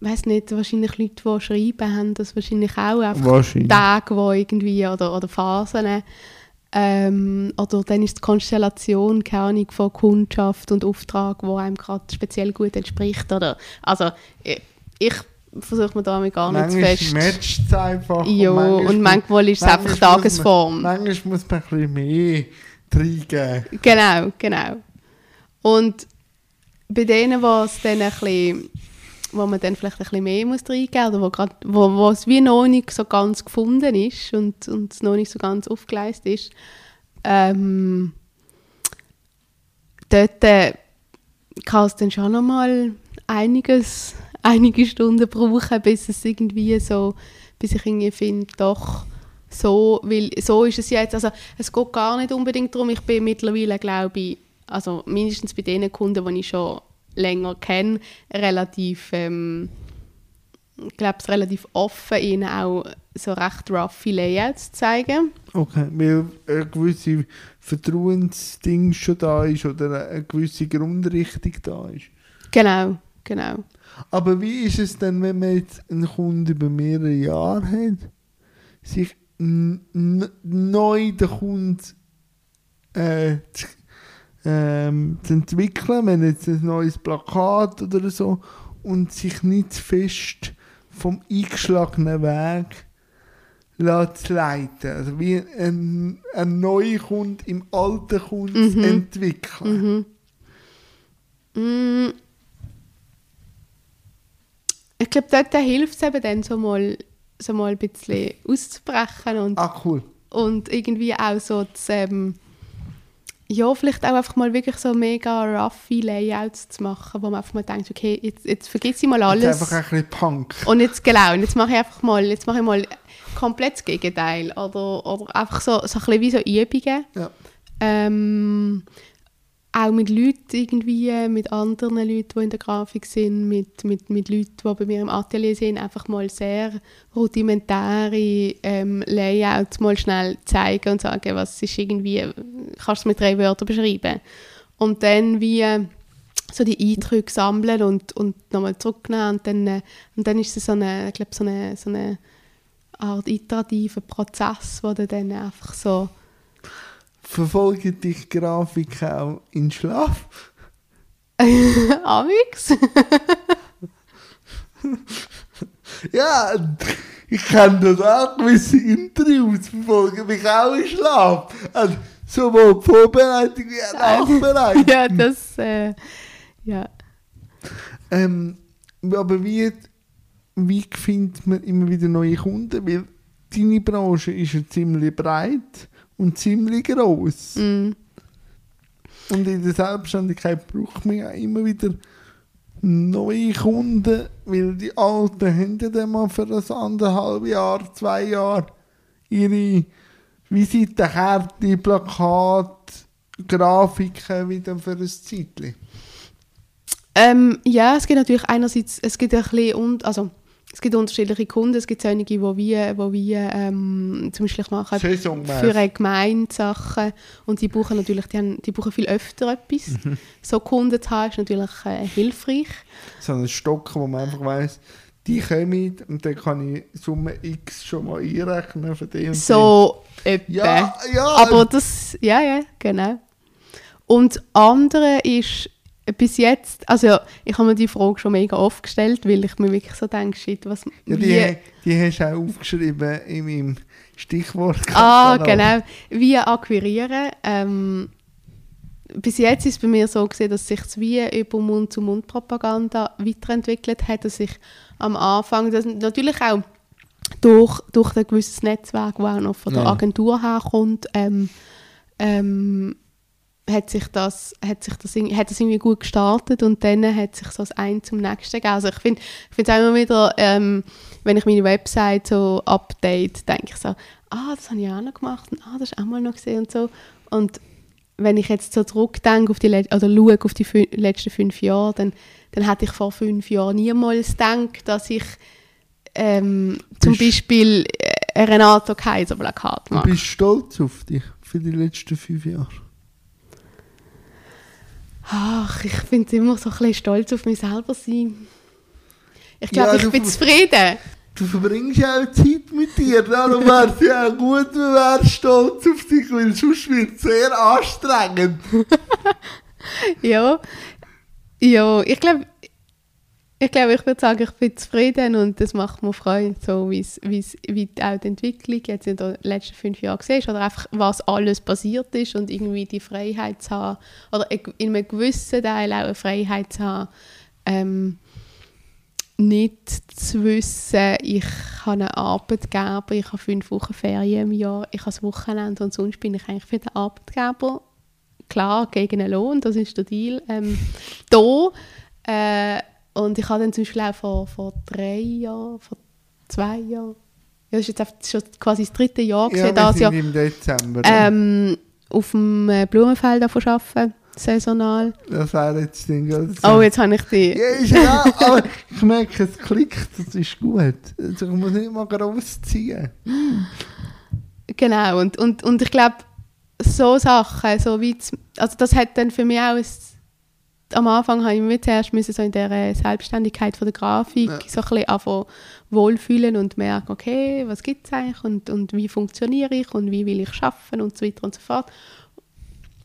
ich weiß nicht, wahrscheinlich Leute, die schreiben, haben das wahrscheinlich auch einfach Wahrscheinlich. Tage, wo irgendwie, oder, oder Phasen. Ähm, oder dann ist die Konstellation, keine Ahnung, von Kundschaft und Auftrag, wo einem gerade speziell gut entspricht. Oder, also ich, ich versuche mir damit gar nicht zu manchmal fest. matcht es einfach. Ja, und mu- manchmal ist es einfach muss Tagesform. Man, manchmal muss man ein bisschen mehr reingeben. Genau, genau. Und bei denen, wo es dann ein bisschen, wo man dann vielleicht ein bisschen mehr muss reingeben oder wo, grad, wo es wie noch nicht so ganz gefunden ist und, und es noch nicht so ganz aufgeleistet ist, ähm, dort äh, kann es dann schon noch mal einiges, einige Stunden brauchen, bis es irgendwie so, bis ich irgendwie finde, doch, so, weil so ist es jetzt, also es geht gar nicht unbedingt darum, ich bin mittlerweile, glaube ich, also mindestens bei den Kunden, die ich schon länger kenne, relativ, ähm, ich glaube, relativ offen, ihnen auch so recht roughe Layouts zu zeigen. Okay, weil ein gewisse Vertrauensding schon da ist oder eine gewisse Grundrichtung da ist. Genau, genau. Aber wie ist es denn, wenn man jetzt einen Kunden über mehrere Jahre hat, sich neu den Kunden äh, ähm, zu entwickeln, wenn jetzt ein neues Plakat oder so und sich nicht zu fest vom eingeschlagenen Weg zu leiten. Also wie ein, ein neuer Kunde im alten Kunden zu Mhm. entwickeln. Mhm. Mm. Ich glaube, dort hilft es eben dann so mal, so mal ein bisschen auszubrechen und Ah, cool. und irgendwie auch so zu, ähm, ja, vielleicht auch einfach mal wirklich so mega roughe Layouts zu machen, wo man einfach mal denkt, okay, jetzt, jetzt vergiss ich mal Jetzt alles. einfach ein bisschen Punk. Und jetzt genau, und jetzt mache ich einfach mal, jetzt mache ich mal komplett das Gegenteil. Oder, oder einfach so, so ein bisschen wie so Übungen. Ja. Ähm, auch mit Leuten irgendwie, mit anderen Leuten, die in der Grafik sind, mit, mit, mit Leuten, die bei mir im Atelier sind, einfach mal sehr rudimentäre ähm, Layouts mal schnell zeigen und sagen, was ist irgendwie, kannst du mit drei Wörtern beschreiben. Und dann wie so die Eindrücke sammeln und, und nochmal zurücknehmen und dann, äh, und dann ist es so eine, ich glaube, so eine, so eine Art iterativer Prozess, wo du dann einfach so Verfolgen dich Grafik auch in Schlaf? Amix. Ja, ich kenne das auch. Gewisse Interviews verfolgen mich auch in Schlaf. Also, sowohl die Vorbereitung wie auch Nachbereitung. ja, das, äh, ja. Ähm, aber wie, wie findet man immer wieder neue Kunden? Weil deine Branche ist ja ziemlich breit und ziemlich gross. Mm. Und in der Selbstständigkeit braucht man ja immer wieder neue Kunden, weil die Alten haben ja dann mal für ein anderthalb Jahr, zwei Jahre ihre Visitenkarte, Plakate, Grafiken wieder für ein Zeitchen. Ähm, ja, es gibt natürlich einerseits, es gibt ein bisschen, und, also es gibt unterschiedliche Kunden, es gibt einige, die wie, wo wie ähm, zum Beispiel machen für eine Gemeinde Sachen und die brauchen natürlich, die, haben, die brauchen viel öfter etwas. Mhm. So Kunden zu haben ist natürlich äh, hilfreich. So einen Stock, wo man einfach weiss, die kommen und dann kann ich Summe X schon mal einrechnen für die und So etwa. die. Ja, ja. Aber das, ja, ja, genau. Und andere ist bis jetzt, also ja, ich habe mir die Frage schon mega oft gestellt, weil ich mir wirklich so denke, shit, was, ja, wie, die, die hast du auch aufgeschrieben in meinem Stichwort. Ah, genau. Wie akquirieren. Ähm, bis jetzt ist es bei mir so gesehen, dass sich das wie über Mund-zu-Mund-Propaganda weiterentwickelt hat, dass ich am Anfang, das natürlich auch durch, durch ein gewisses Netzwerk, das auch noch von der. Agentur herkommt, ähm, ähm, hat sich das, hat sich das, hat das irgendwie gut gestartet und dann hat sich so das eine zum nächsten gegeben. Also ich finde ich finde es auch immer wieder, ähm, wenn ich meine Website so update, denke ich so, ah, das habe ich auch noch gemacht und ah, das ist auch mal noch gesehen und so. Und wenn ich jetzt so zurückdenke auf die Let oder schaue auf die fün letzten fünf Jahre, dann, dann hätte ich vor fünf Jahren niemals gedacht, dass ich ähm, zum Beispiel äh, ein Renato Kaiser Plakat Du mache. bist stolz auf dich für die letzten fünf Jahre. Ach, ich finde es immer so ein bisschen stolz auf mich selber sein. Ich Ja, glaube, du ich bin zufrieden. Du verbringst ja auch Zeit mit dir. Darum wäre es ja auch gut, wenn du stolz auf dich weil sonst wird es sehr anstrengend. Ja, ja ich glaube, ich, glaube, ich würde sagen, ich bin zufrieden und das macht mir Freude, so wie's, wie's, wie auch die Entwicklung jetzt in den letzten fünf Jahren gesehen oder einfach, was alles passiert ist und irgendwie die Freiheit zu haben oder in einem gewissen Teil auch eine Freiheit zu haben, ähm, nicht zu wissen, ich habe einen Arbeitgeber, ich habe fünf Wochen Ferien im Jahr, ich habe das Wochenende und sonst bin ich eigentlich für den Arbeitgeber klar gegen einen Lohn, das ist der Deal. Ähm, da, äh, und ich habe dann zum Beispiel auch vor, vor drei Jahren, vor zwei Jahren, ja, das ist jetzt schon quasi das dritte Jahr Ja, gewesen, wir das Jahr, im Dezember. ähm, auf dem äh, Blumenfeld arbeiten, saisonal. das wäre jetzt Ding. oder? Oh, jetzt habe ich die... Ja, ist ja, aber ich merke, es klickt, das ist gut. Also ich muss nicht mal groß ziehen. Genau, und, und, und ich glaube, so Sachen, so wie also das hat dann für mich auch ein, am Anfang habe ich mich zuerst müssen so in der Selbstständigkeit von der Grafik Ja. so ein bisschen anfangen wohlfühlen und merken, okay, was gibt es eigentlich und, und wie funktioniere ich und wie will ich schaffen und so weiter und so fort.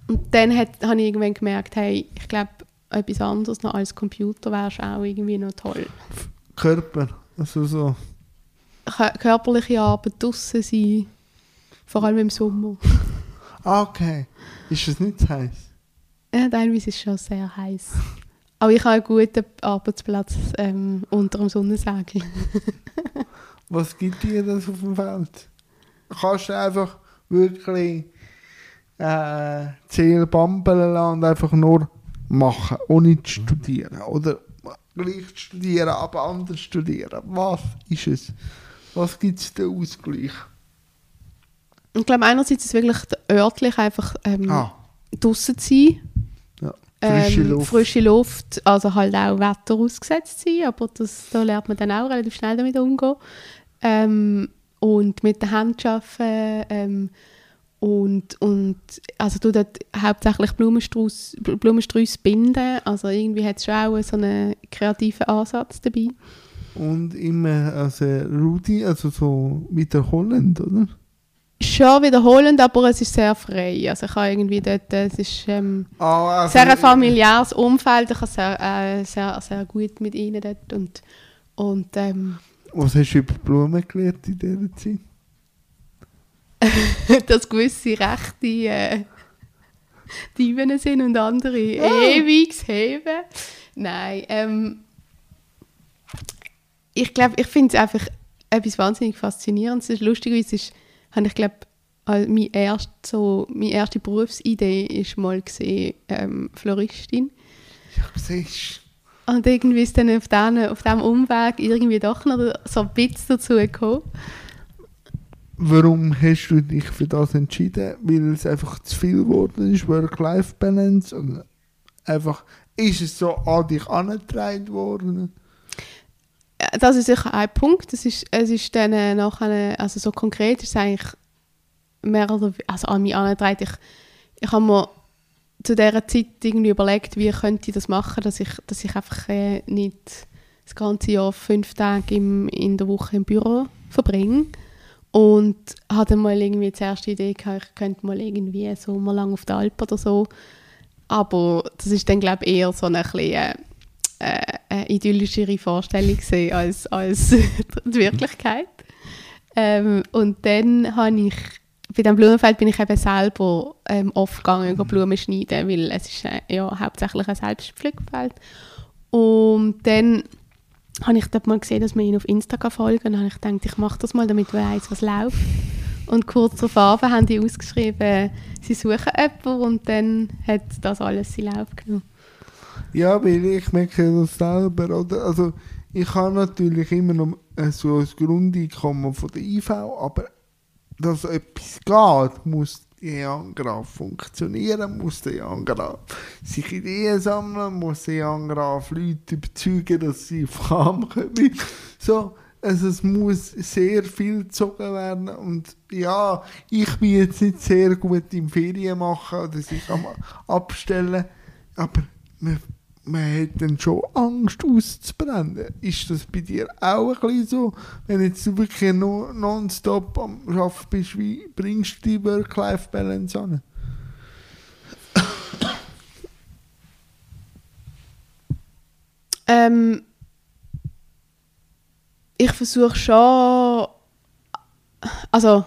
Und dann hat, habe ich irgendwann gemerkt, hey, ich glaube, etwas anderes noch als Computer wäre auch irgendwie noch toll. Körper, also so. Kö- Körperliche Arbeit, draussen sein, vor allem im Sommer. Ah, okay. Ist das nicht zu heiß? Ja, teilweise ist es schon sehr heiß. Aber ich habe einen guten Arbeitsplatz ähm, unter dem Sonnensegel. Was gibt dir das auf dem Feld? Kannst du einfach wirklich äh, Ziel bambeln lassen und einfach nur machen, ohne zu studieren? Oder gleich zu studieren, aber anders studieren? Was ist es? Was gibt es den Ausgleich? Ich glaube, einerseits ist es wirklich örtlich einfach ähm, Ah, draußen zu sein. Ja. Frische ähm, Luft. Frische Luft, also halt auch Wetter ausgesetzt sein, aber das, da lernt man dann auch relativ schnell damit umgehen. Ähm, und mit der Hand arbeiten ähm, und, und also du dort hauptsächlich Blumenstrauß, Blumensträuße binden, also irgendwie hat es schon auch so einen kreativen Ansatz dabei. Und immer also Rudi, also so wiederholend, oder? Schon wiederholend, aber es ist sehr frei. Also ich habe irgendwie dort, es ist ähm, Ah, also, sehr ein familiäres Umfeld, ich habe sehr, äh, sehr, sehr gut mit ihnen dort und, und ähm, Was hast du über Blumen gelernt in dieser Zeit? dass gewisse Rechte äh, Dieben sind und andere Ah. ewig heben. Nein, ähm, ich glaube, ich finde es einfach etwas wahnsinnig Faszinierendes. Lustigerweise ist, habe ich glaube also meine, erste, so, meine erste Berufsidee ist mal gesehen, ähm, Floristin. Ja, siehst Und irgendwie ist dann auf diesem auf diesem Umweg irgendwie doch noch so ein bisschen dazu gekommen. Warum hast du dich für das entschieden? Weil es einfach zu viel geworden ist, Work-Life-Balance? Einfach, ist es so an dich angetragen worden? Ja, Das ist sicher ein Punkt. Es ist, es ist dann äh, nachher, also so konkret ist es eigentlich mehr oder also an mich angetragen. Ich, ich habe mir zu dieser Zeit irgendwie überlegt, wie könnte ich das machen, dass ich, dass ich einfach äh, nicht das ganze Jahr fünf Tage im, in der Woche im Büro verbringe. Und hatte mal irgendwie die erste Idee gehabt, ich könnte mal irgendwie so mal lang auf der Alp oder so. Aber das ist dann, glaube ich, eher so eine bisschen, äh, äh, eine idyllischere Vorstellung gesehen als, als die Wirklichkeit. Ähm, und dann habe ich, bei dem Blumenfeld bin ich eben selber ähm, oft gegangen, mhm. Blumen schneiden, weil es ist äh, ja hauptsächlich ein Selbstpflückfeld. Und dann habe ich dort mal gesehen, dass man ihn auf Instagram folgen und dann habe ich gedacht, ich mache das mal, damit man weiss, was läuft. Und kurz darauf haben die ausgeschrieben, sie suchen jemanden und dann hat das alles seinen Lauf genommen. Ja, weil ich merke das selber, oder? Also, ich habe natürlich immer noch äh, so ein Grundeinkommen von der IV, aber dass etwas geht, muss die Angraf funktionieren, muss der Angraf sich Ideen sammeln, muss der Angraf Leute überzeugen, dass sie auf Kam kommen. So, also es muss sehr viel gezogen werden und ja, ich bin jetzt nicht sehr gut im Ferien machen oder sich am abstellen, aber man, man hat dann schon Angst auszubrennen. Ist das bei dir auch ein bisschen so? Wenn jetzt wirklich no, nonstop am Arbeiten bist, wie bringst du die Work-Life-Balance an? Ähm, ich versuche schon, also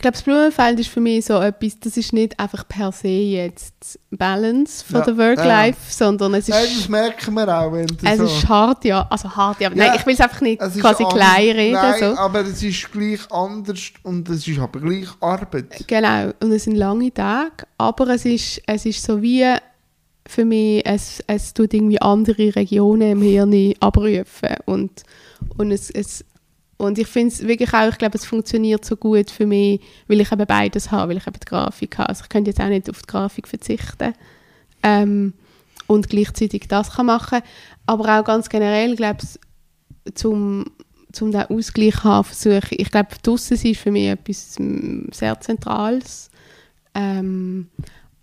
ich glaube, das Blumenfeld ist für mich so etwas, das ist nicht einfach per se jetzt Balance von Ja, der Work-Life, sondern es ist, Nein, das merken wir auch, wenn es so... ist hart, ja, also hart, ja, Ja, nein, ich will es einfach nicht Es quasi klein reden, Nein, so. aber es ist gleich anders und es ist aber gleich Arbeit. Genau, und es sind lange Tage, aber es ist, es ist so wie für mich, es, es tut irgendwie andere Regionen im Hirn abrufen und, und, es, es, und ich finde es wirklich auch, ich glaube, es funktioniert so gut für mich, weil ich eben beides habe, weil ich eben die Grafik habe. Also ich könnte jetzt auch nicht auf die Grafik verzichten ähm, und gleichzeitig das kann machen, aber auch ganz generell, glaube ich, zum zum den Ausgleich haben, versuche ich, glaube, draussen ist für mich etwas mm, sehr Zentrales. Ähm,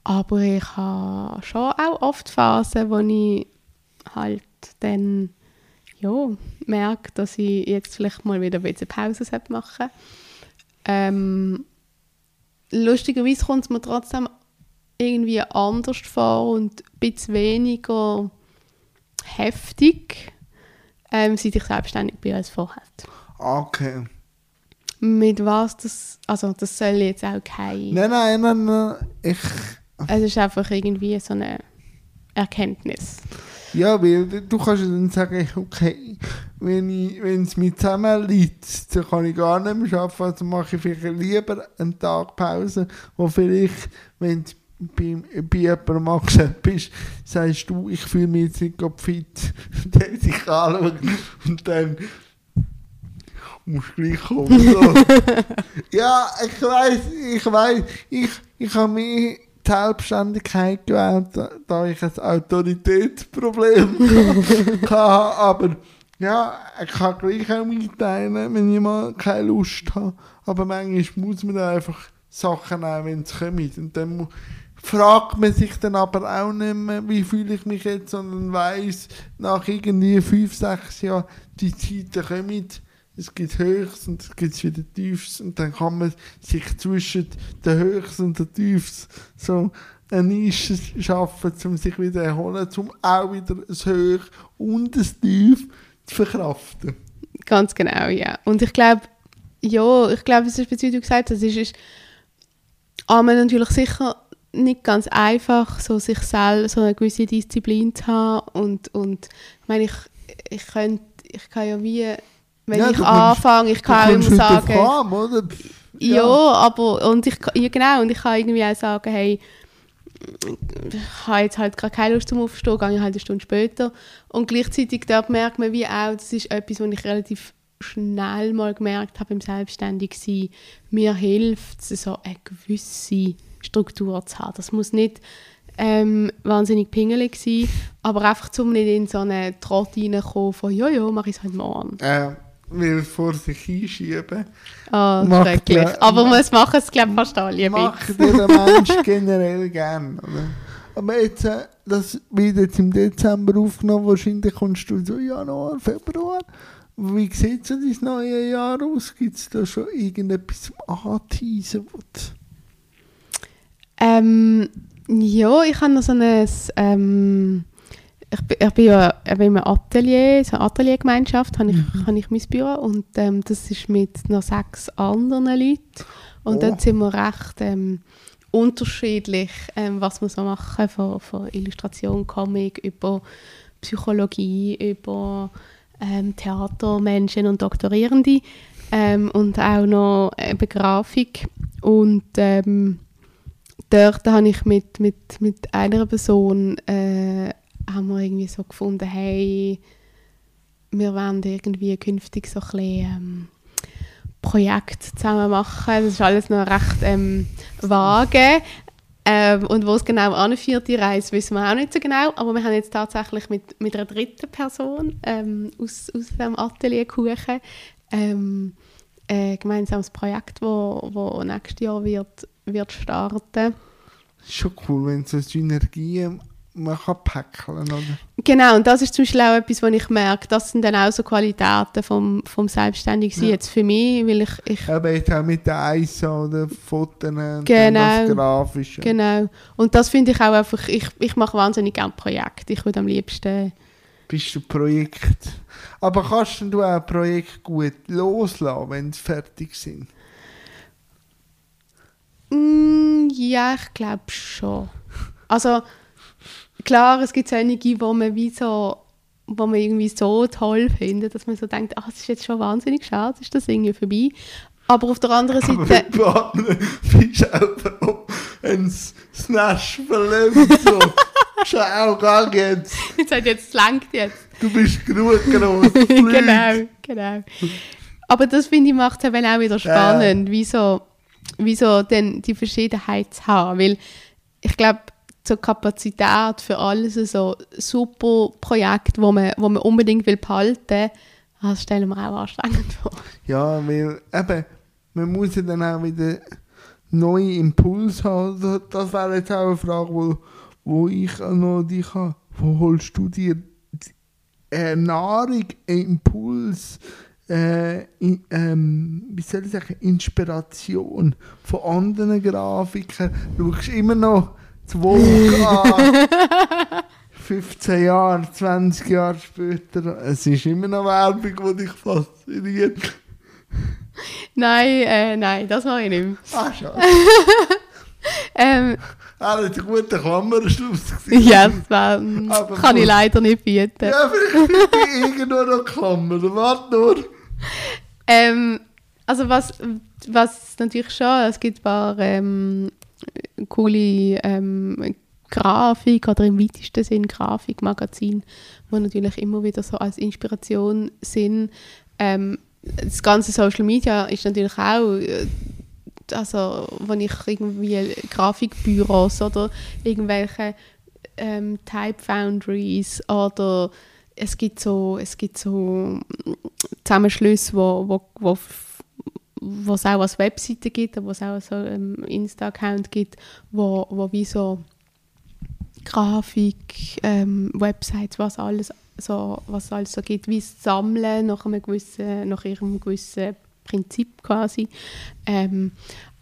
aber ich habe schon auch oft Phasen, wo ich halt dann ja, merke, dass ich jetzt vielleicht mal wieder ein bisschen Pause sollte machen ähm, Lustigerweise kommt es mir trotzdem irgendwie anders vor und ein bisschen weniger heftig, ähm, seit ich selbstständig bin als vorher. Okay. Mit was das, also das soll jetzt auch kein, Nein, nein, nein, nein. Ich... es ist einfach irgendwie so eine Erkenntnis. Ja, weil du kannst dann sagen, okay, wenn ich, wenn es mir zusammenliegt, dann kann ich gar nicht mehr arbeiten, also mache ich vielleicht lieber einen Tag Pause, wo vielleicht, wenn du bei, bei jemandem angestellt bist, sagst du, ich fühle mich jetzt nicht gerade fit, der dich anschaut und dann musst du gleich kommen. So. ja, ich weiß, ich weiß, ich, ich habe mich die Selbstständigkeit gewählt, da- ich ein Autoritätsproblem hatte. Aber ja, ich kann gleich auch mitteilen, wenn ich mal keine Lust habe. Aber manchmal muss man einfach Sachen nehmen, wenn sie kommen. Und dann fragt man sich dann aber auch nicht mehr, wie fühle ich mich jetzt, sondern weiss, nach irgendwie fünf, sechs Jahren, die Zeiten kommen, es gibt Höchst und es gibt wieder Tiefs und dann kann man sich zwischen den Höchst und den Tiefs so eine Nische schaffen, um sich wieder erholen, um auch wieder ein Hoch und ein Tief zu verkraften. Ganz genau, ja. Und ich glaube, ja, ich glaube, es ist, wie du gesagt hast, es ist, ist einmal natürlich sicher nicht ganz einfach, so sich selbst so eine gewisse Disziplin zu haben und, und ich meine, ich, ich könnte, ich kann ja wie, wenn Ja, ich anfange, ich kann auch immer sagen, Kam, oder? Ja, Ja. aber und ich, ja, genau, und ich kann irgendwie auch sagen, hey, ich habe jetzt halt gerade keine Lust zum Aufstehen, gehe ich halt eine Stunde später. Und gleichzeitig dort merkt man wie auch, das ist etwas, was ich relativ schnell mal gemerkt habe im Selbstständigsein, mir hilft es, so eine gewisse Struktur zu haben. Das muss nicht ähm, wahnsinnig pingelig sein, aber einfach zum nicht in so einen Trott reinkommen von «Ja, ja, mache ich es halt morgen». Äh, will vor sich einschieben. Ah, Macht schrecklich. Aber man machen es, glaube ich, fast alle Macht der Mensch generell gern, oder? Aber jetzt, äh, das wird jetzt im Dezember aufgenommen, wahrscheinlich kommst du so Januar, Februar. Wie sieht so dein neue Jahr aus? Gibt es da schon irgendetwas zum Anteasen? Ähm, ja, ich habe noch so ein... Ähm, ich, bin, ich bin ja bin im Atelier, so eine Ateliergemeinschaft, habe ich, habe ich mein Büro und ähm, das ist mit noch sechs anderen Leuten. Und Oh. dort sind wir recht ähm, unterschiedlich, ähm, was wir so machen, von, von Illustration, Comic, über Psychologie, über ähm, Theatermenschen und Doktorierende ähm, und auch noch eben Grafik. Und ähm, dort habe ich mit, mit, mit einer Person äh, haben wir irgendwie so gefunden, hey, wir wollen irgendwie künftig so ein bisschen ähm, Projekt zusammen machen. Das ist alles noch recht ähm, vage. Ähm, und wo es genau anführt, die Reise, wissen wir auch nicht so genau. Aber wir haben jetzt tatsächlich mit, mit einer dritten Person ähm, aus, aus dem Atelier Kuchen ähm, ein gemeinsames Projekt, wo, wo nächstes Jahr wird, wird starten. Ist schon cool, wenn so Synergien man kann packeln, oder? Genau, und das ist zum Beispiel auch etwas, was ich merke, das sind dann auch so Qualitäten vom, vom Selbstständigsein Ja. jetzt für mich, weil ich, ich Aber jetzt auch mit der ISO oder Fotos und Genau. dann das Grafische. genau, und das finde ich auch einfach, ich, ich mache wahnsinnig gerne Projekte, ich würde am liebsten, bist du Projekt. Aber kannst du auch Projekt gut loslassen, wenn sie fertig sind? mm, ja, ich glaube schon. Also, klar, es gibt einige, wo man wie so, wo man irgendwie so toll findet, dass man so denkt, ach, es ist jetzt schon wahnsinnig schade, ist das irgendwie vorbei. Aber auf der anderen Aber Seite, anderen bist auch ein Snash verletzt. So. Schau, gang jetzt. jetzt hat jetzt, langt jetzt. Du bist genug groß. genau, genau. Aber das finde ich macht es eben auch wieder spannend, wieso, wieso denn die Verschiedenheit zu haben. Weil ich glaube, zur Kapazität für alles so super Projekte, wo man, wo man unbedingt will behalten, das stellen wir auch anstrengend vor. Ja, weil eben, man muss ja dann auch wieder neue Impulse haben. Das- wäre jetzt auch eine Frage, wo, wo ich noch dich habe. Wo holst du dir äh, Nahrung, Impuls, äh, in, ähm, wie soll ich sagen, Inspiration von anderen Grafikern? Du schaust immer noch an. 15 Jahre, 20 Jahre später. Es ist immer noch Werbung, die dich fasziniert. Nein, äh, nein, das mache ich nicht mehr. Ah, schade. Ähm, Ah, das war ein guter Klammerschluss. gewesen. ja, das war, Aber kann ich gut. leider nicht bieten. Ja, vielleicht ich irgendwo noch Klammer. Warte nur. Ähm, also was, was natürlich schon, es gibt ein paar ähm, coole ähm, Grafik oder im weitesten Sinn Grafikmagazin, die natürlich immer wieder so als Inspiration sind. Ähm, das ganze Social Media ist natürlich auch, äh, also wenn ich irgendwie Grafikbüros oder irgendwelche ähm, Type Foundries oder es gibt so, es gibt so Zusammenschlüsse, wo, wo, wo, wo es auch als Webseite gibt, wo es auch so einen Insta-Account gibt, wo, wo wie so Grafik, ähm, Websites, was alles so, was alles so gibt, wie es sammeln nach einem gewissen, nach ihrem gewissen Prinzip quasi. Ähm,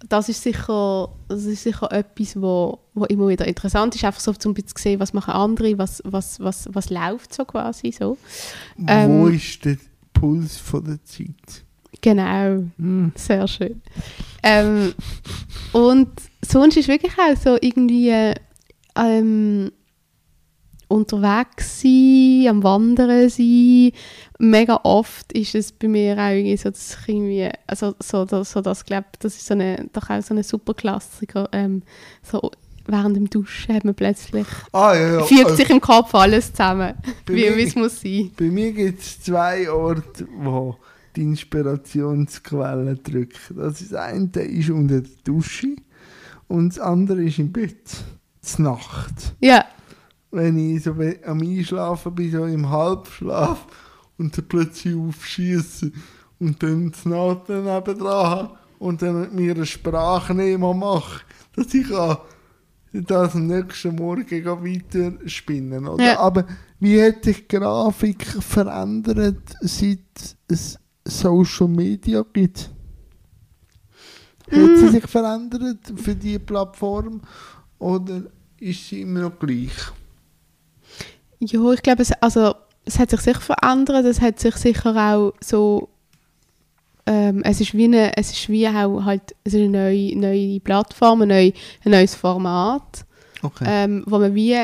das ist sicher, das ist sicher etwas, wo, wo immer wieder interessant ist, einfach so zum bisschen zu sehen, was machen andere, was, was, was, was läuft so quasi so. Wo Ähm. ist der Puls von der Zeit? Genau, Hm. sehr schön. Ähm, und sonst ist wirklich auch so irgendwie, ähm, unterwegs sein, am Wandern sein. Mega oft ist es bei mir auch irgendwie so, dass ich irgendwie, also so, das, so das, glaube das ist so eine, doch auch so eine super Klassiker, ähm, so während dem Duschen hat man plötzlich, Ah, ja, ja. fügt Also, sich im Kopf alles zusammen, wie es muss sein. bei mir gibt es zwei Orte, wo die Inspirationsquelle drücken. Das ist eine ist unter der Dusche und das andere ist im Bett. zur Nacht. Ja, Wenn ich so am Einschlafen bin, so im Halbschlaf und dann plötzlich aufschieße und dann das Noten nebendran habe und dann mit mir eine Sprachnehmer mache, dass ich kann das am nächsten Morgen weiter spinnen. Oder? Ja. Aber wie hat sich die Grafik verändert, seit es Social Media gibt? Hat sie sich verändert für die Plattform oder ist sie immer noch gleich? Ja, ich glaube, es, also, es hat sich sicher verändert. Es hat sich sicher auch so. Ähm, es ist wie eine, es ist wie auch halt, es ist eine neue, neue Plattform, ein, neu, ein neues Format, Okay. ähm, wo man wie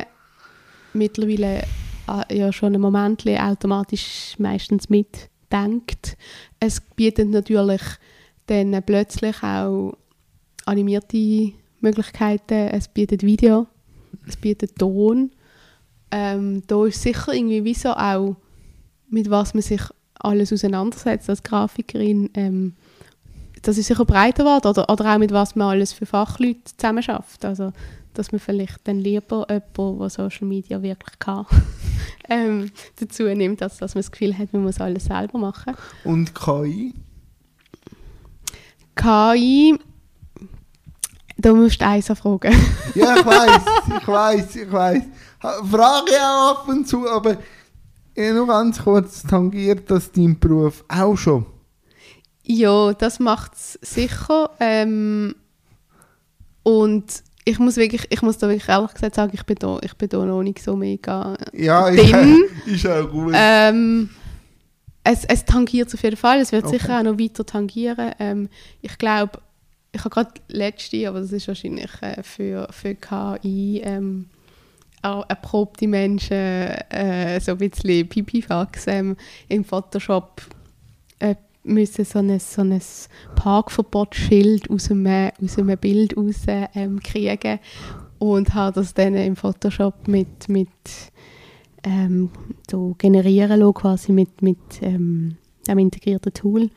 mittlerweile äh, ja schon ein Moment automatisch meistens mitdenkt. Es bietet natürlich dann plötzlich auch animierte Möglichkeiten. Es bietet Video, es bietet Ton. Ähm, da ist sicher irgendwie wie so auch, mit was man sich alles auseinandersetzt als Grafikerin. Ähm, das ist sicher breiter geworden. Oder, oder auch mit was man alles für Fachleute zusammen schafft. Also, dass man vielleicht dann lieber jemanden, der Social Media wirklich kann, ähm, dazu nimmt, als dass man das Gefühl hat, man muss alles selber machen. Und KI? KI, da musst du Eisa fragen. Ja, ich weiß, ich weiß, ich weiß. Frage auch ab und zu, aber nur ganz kurz tangiert das dein Beruf auch schon. Ja, das macht es sicher. Ähm, und ich muss wirklich, ich muss da wirklich ehrlich gesagt sagen, ich bin da, ich bin da noch nicht so mega Ja, drin. ist auch gut. Ähm, es, es tangiert es auf jeden Fall. Es wird Okay. sicher auch noch weiter tangieren. Ähm, ich glaube, ich habe gerade letzte, aber das ist wahrscheinlich äh, für, für KI ähm, auch erprobte Menschen äh, so ein bisschen Pipifax ähm, im Photoshop äh, müssen so ein, so ein Parkverbotsschild aus einem, aus einem Bild raus ähm, kriegen und habe das dann im Photoshop mit, mit ähm, so generieren lassen, quasi mit, mit ähm, dem integrierten Tool.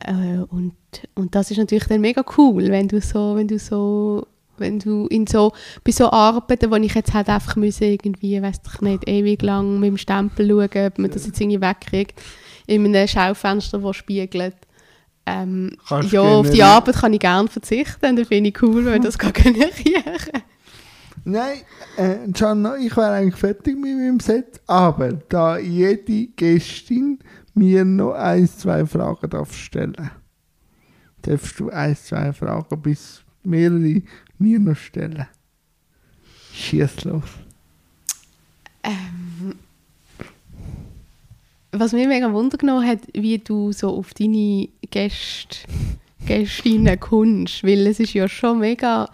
Äh, und, und das ist natürlich dann mega cool, wenn du so, wenn du so, wenn du in so, bei so Arbeiten, wo ich jetzt halt einfach müssen irgendwie, weiss ich nicht, ewig lang mit dem Stempel schauen, ob man das jetzt irgendwie wegkriegt, in einem Schaufenster, das spiegelt. Ähm, ja, auf die. Arbeit kann ich gerne verzichten, dann finde ich cool, ich das kann generieren kann. Nein, äh, Gianna, ich wäre eigentlich fertig mit meinem Set, aber da jede Gästin mir noch ein, zwei Fragen darf stellen, darfst du ein, zwei Fragen bis mehrere mir noch stellen. Schieß los. Ähm, was mich mega Wunder genommen hat, wie du so auf deine Gäste, Gästinnen kommst, weil es ist ja schon mega,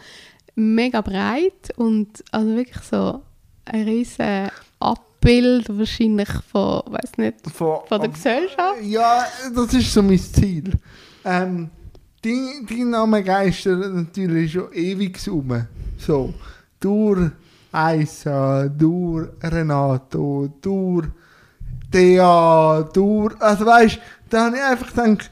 mega breit und also wirklich so ein riesen Abbild wahrscheinlich von, weiß nicht, Von, von der Gesellschaft. Ja, das ist so mein Ziel. Ähm, dein, dein Name geistert natürlich schon ewig um. So, durch Eisa, durch Renato, durch Dea, durch. Also weißt da habe ich einfach gedacht,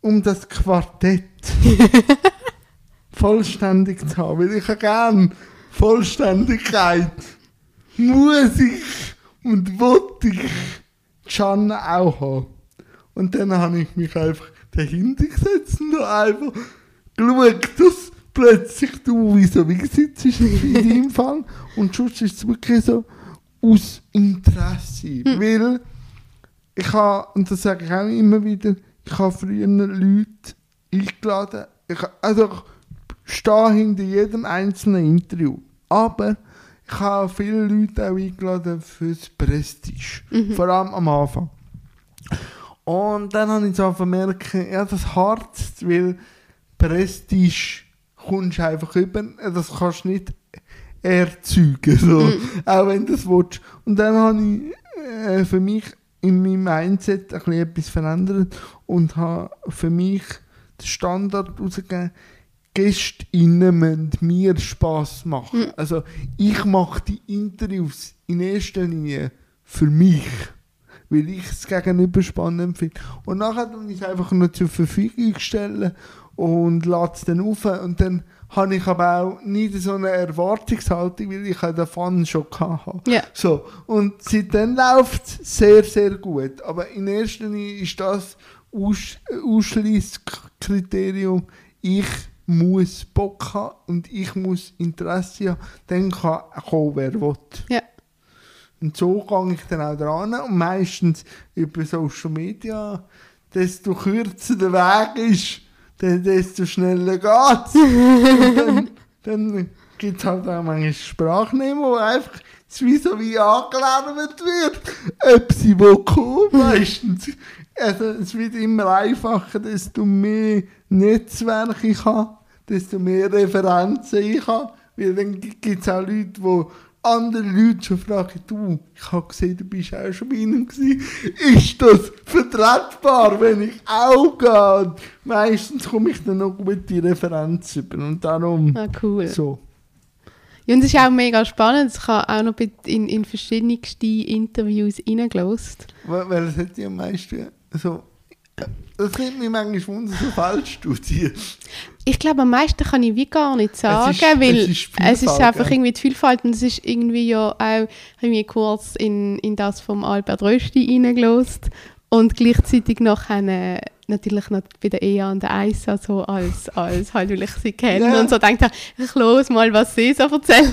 um das Quartett vollständig zu haben. Weil ich habe gerne Vollständigkeit. Muss ich und ich Gianna auch haben. Und dann habe ich mich einfach dahinter gesetzt und einfach geschaut, dass plötzlich du wie so wie sitzt in deinem Fall. Und sonst ist es wirklich so aus Interesse. Weil ich habe, und das sage ich auch immer wieder, ich habe früher Leute eingeladen. Ich, also ich stehe hinter jedem einzelnen Interview. Aber ich habe viele Leute auch eingeladen fürs Prestige. Vor allem am Anfang. Und dann habe ich so vermerkt, ja, das harzt, weil Prestige kommst du einfach über, das kannst du nicht erzeugen, so. auch wenn du das willst. Und dann habe ich äh, für mich in meinem Mindset ein bisschen etwas verändert und habe für mich den Standard herausgegeben, GästInnen müssen mir Spass machen. Also ich mache die Interviews in erster Linie für mich, weil ich es gegenüber spannend finde. Und nachher tue ich es einfach nur zur Verfügung stellen und lade es dann auf und dann habe ich aber auch nicht so eine Erwartungshaltung, weil ich den Fun schon hatte. Ja. So, und seitdem läuft es sehr, sehr gut. Aber in erster Linie ist das Aus Ausschlusskriterium, ich muss Bock haben und ich muss Interesse haben, dann kann kommen, wer will. Ja. Und so gehe ich dann auch dran und meistens über Social Media, desto kürzer der Weg ist, de- desto schneller geht's. und dann, dann gibt es halt auch manchmal Sprachnehmer, wo einfach es wie so wie angelernt wird, ob sie wo kommen, meistens. Also es wird immer einfacher, desto mehr Netzwerke ich habe, desto mehr Referenzen ich habe, weil dann gibt es auch Leute, die andere Leute schon fragen, du, ich habe gesehen, du bist auch schon bei ihnen gewesen. Ist das vertretbar, wenn ich auch gehe? Meistens komme ich dann noch gute Referenzen über und darum Ah, cool. so. Ja, und es ist auch mega spannend. Ich habe auch noch in, in verschiedenste Interviews reingelost. Weil, weil es hat ja am meisten so... Das nimmt mich manchmal wunder, so Feldstudien. Ich glaube, am meisten kann ich wie gar nicht sagen, ist- weil es es ist ist, Vielfalt, einfach ja. irgendwie die Vielfalt und es ist irgendwie ja auch irgendwie kurz in, in das vom Albert Rösti reingelost und gleichzeitig noch eine, natürlich noch bei der Ea und der Eisa so als, als halt, weil ich sie kenne Ja. und so denkt ich los mal, was sie so erzählen.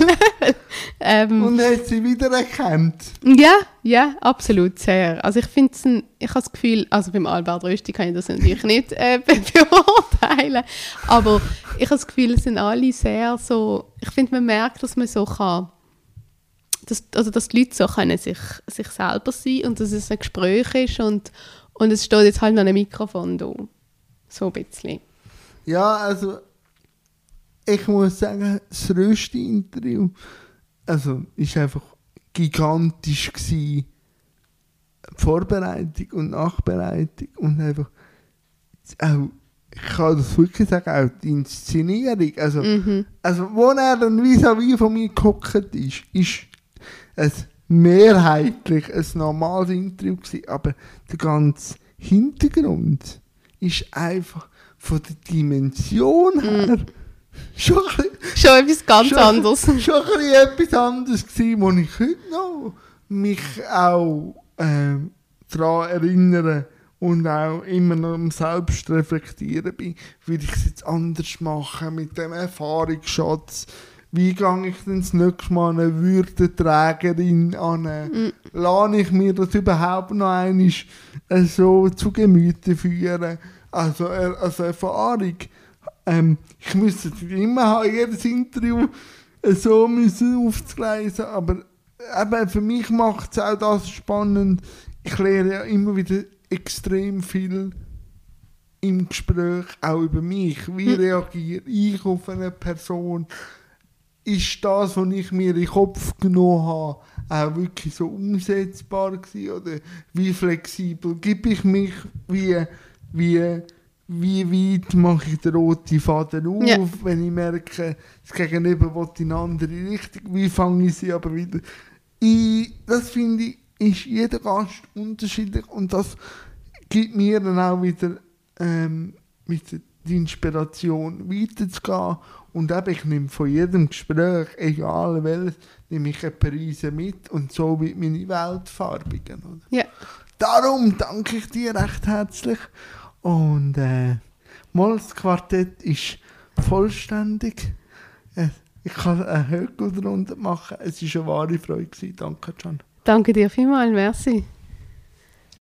ähm, Und hat sie wiedererkannt. ja, ja, absolut, sehr. Also ich finde ich habe das Gefühl, also beim Albert Rösti kann ich das natürlich nicht äh, be beurteilen, aber ich habe das Gefühl, es sind alle sehr so, ich finde, man merkt, dass man so kann, dass, also dass die Leute so können sich, sich selber sein und dass es ein Gespräch ist und, und es steht jetzt halt noch ein Mikrofon da. So ein bisschen. Ja, also ich muss sagen, das Rösti-Interview also, ist einfach gigantisch gewesen. Vorbereitung und Nachbereitung und einfach auch, ich kann das wirklich sagen, auch die Inszenierung. Also, Mhm. also wo er dann vis-à-vis von mir gehockt ist, ist es mehrheitlich ein normales Interview gewesen, aber der ganze Hintergrund ist einfach von der Dimension her schon, ein bisschen- Schon etwas ganz schon, anderes. schon ein etwas anderes gewesen, wo ich heute noch mich auch ähm, daran erinnere und auch immer noch am Selbstreflektieren bin, würde ich es jetzt anders machen mit dem Erfahrungsschatz. Wie gehe ich denn das nächste Mal eine Würdenträgerin an? Mhm. Lade ich mir das überhaupt noch einmal äh, so zu Gemüte führen? Also, äh, also Erfahrung. Ähm, ich müsste immer jedes Interview äh, so müssen aufzugleisen, aber eben für mich macht es auch das spannend. Ich lerne ja immer wieder extrem viel im Gespräch, auch über mich. Wie Hm. reagiere ich auf eine Person? Ist das, was ich mir in den Kopf genommen habe, auch wirklich so umsetzbar gewesen? Oder wie flexibel gebe ich mich? Wie, wie, wie weit mache ich den roten Faden auf, Ja. wenn ich merke, das Gegenüber will in eine andere Richtung? Wie fange ich sie aber wieder? Ich, das finde ich, ist jeder Gast unterschiedlich und das gibt mir dann auch wieder ähm, wieder die Inspiration weiterzugehen. Und eben, ich nehme von jedem Gespräch, egal welches, nehme ich eine Prise mit und so wird meine Welt farbigen. Oder? Ja. Darum danke ich dir recht herzlich. Und äh, mal das Quartett ist vollständig. Äh, ich kann einen Höckel darunter machen. Es war eine wahre Freude. Gewesen. Danke, Can. Danke dir vielmals, merci.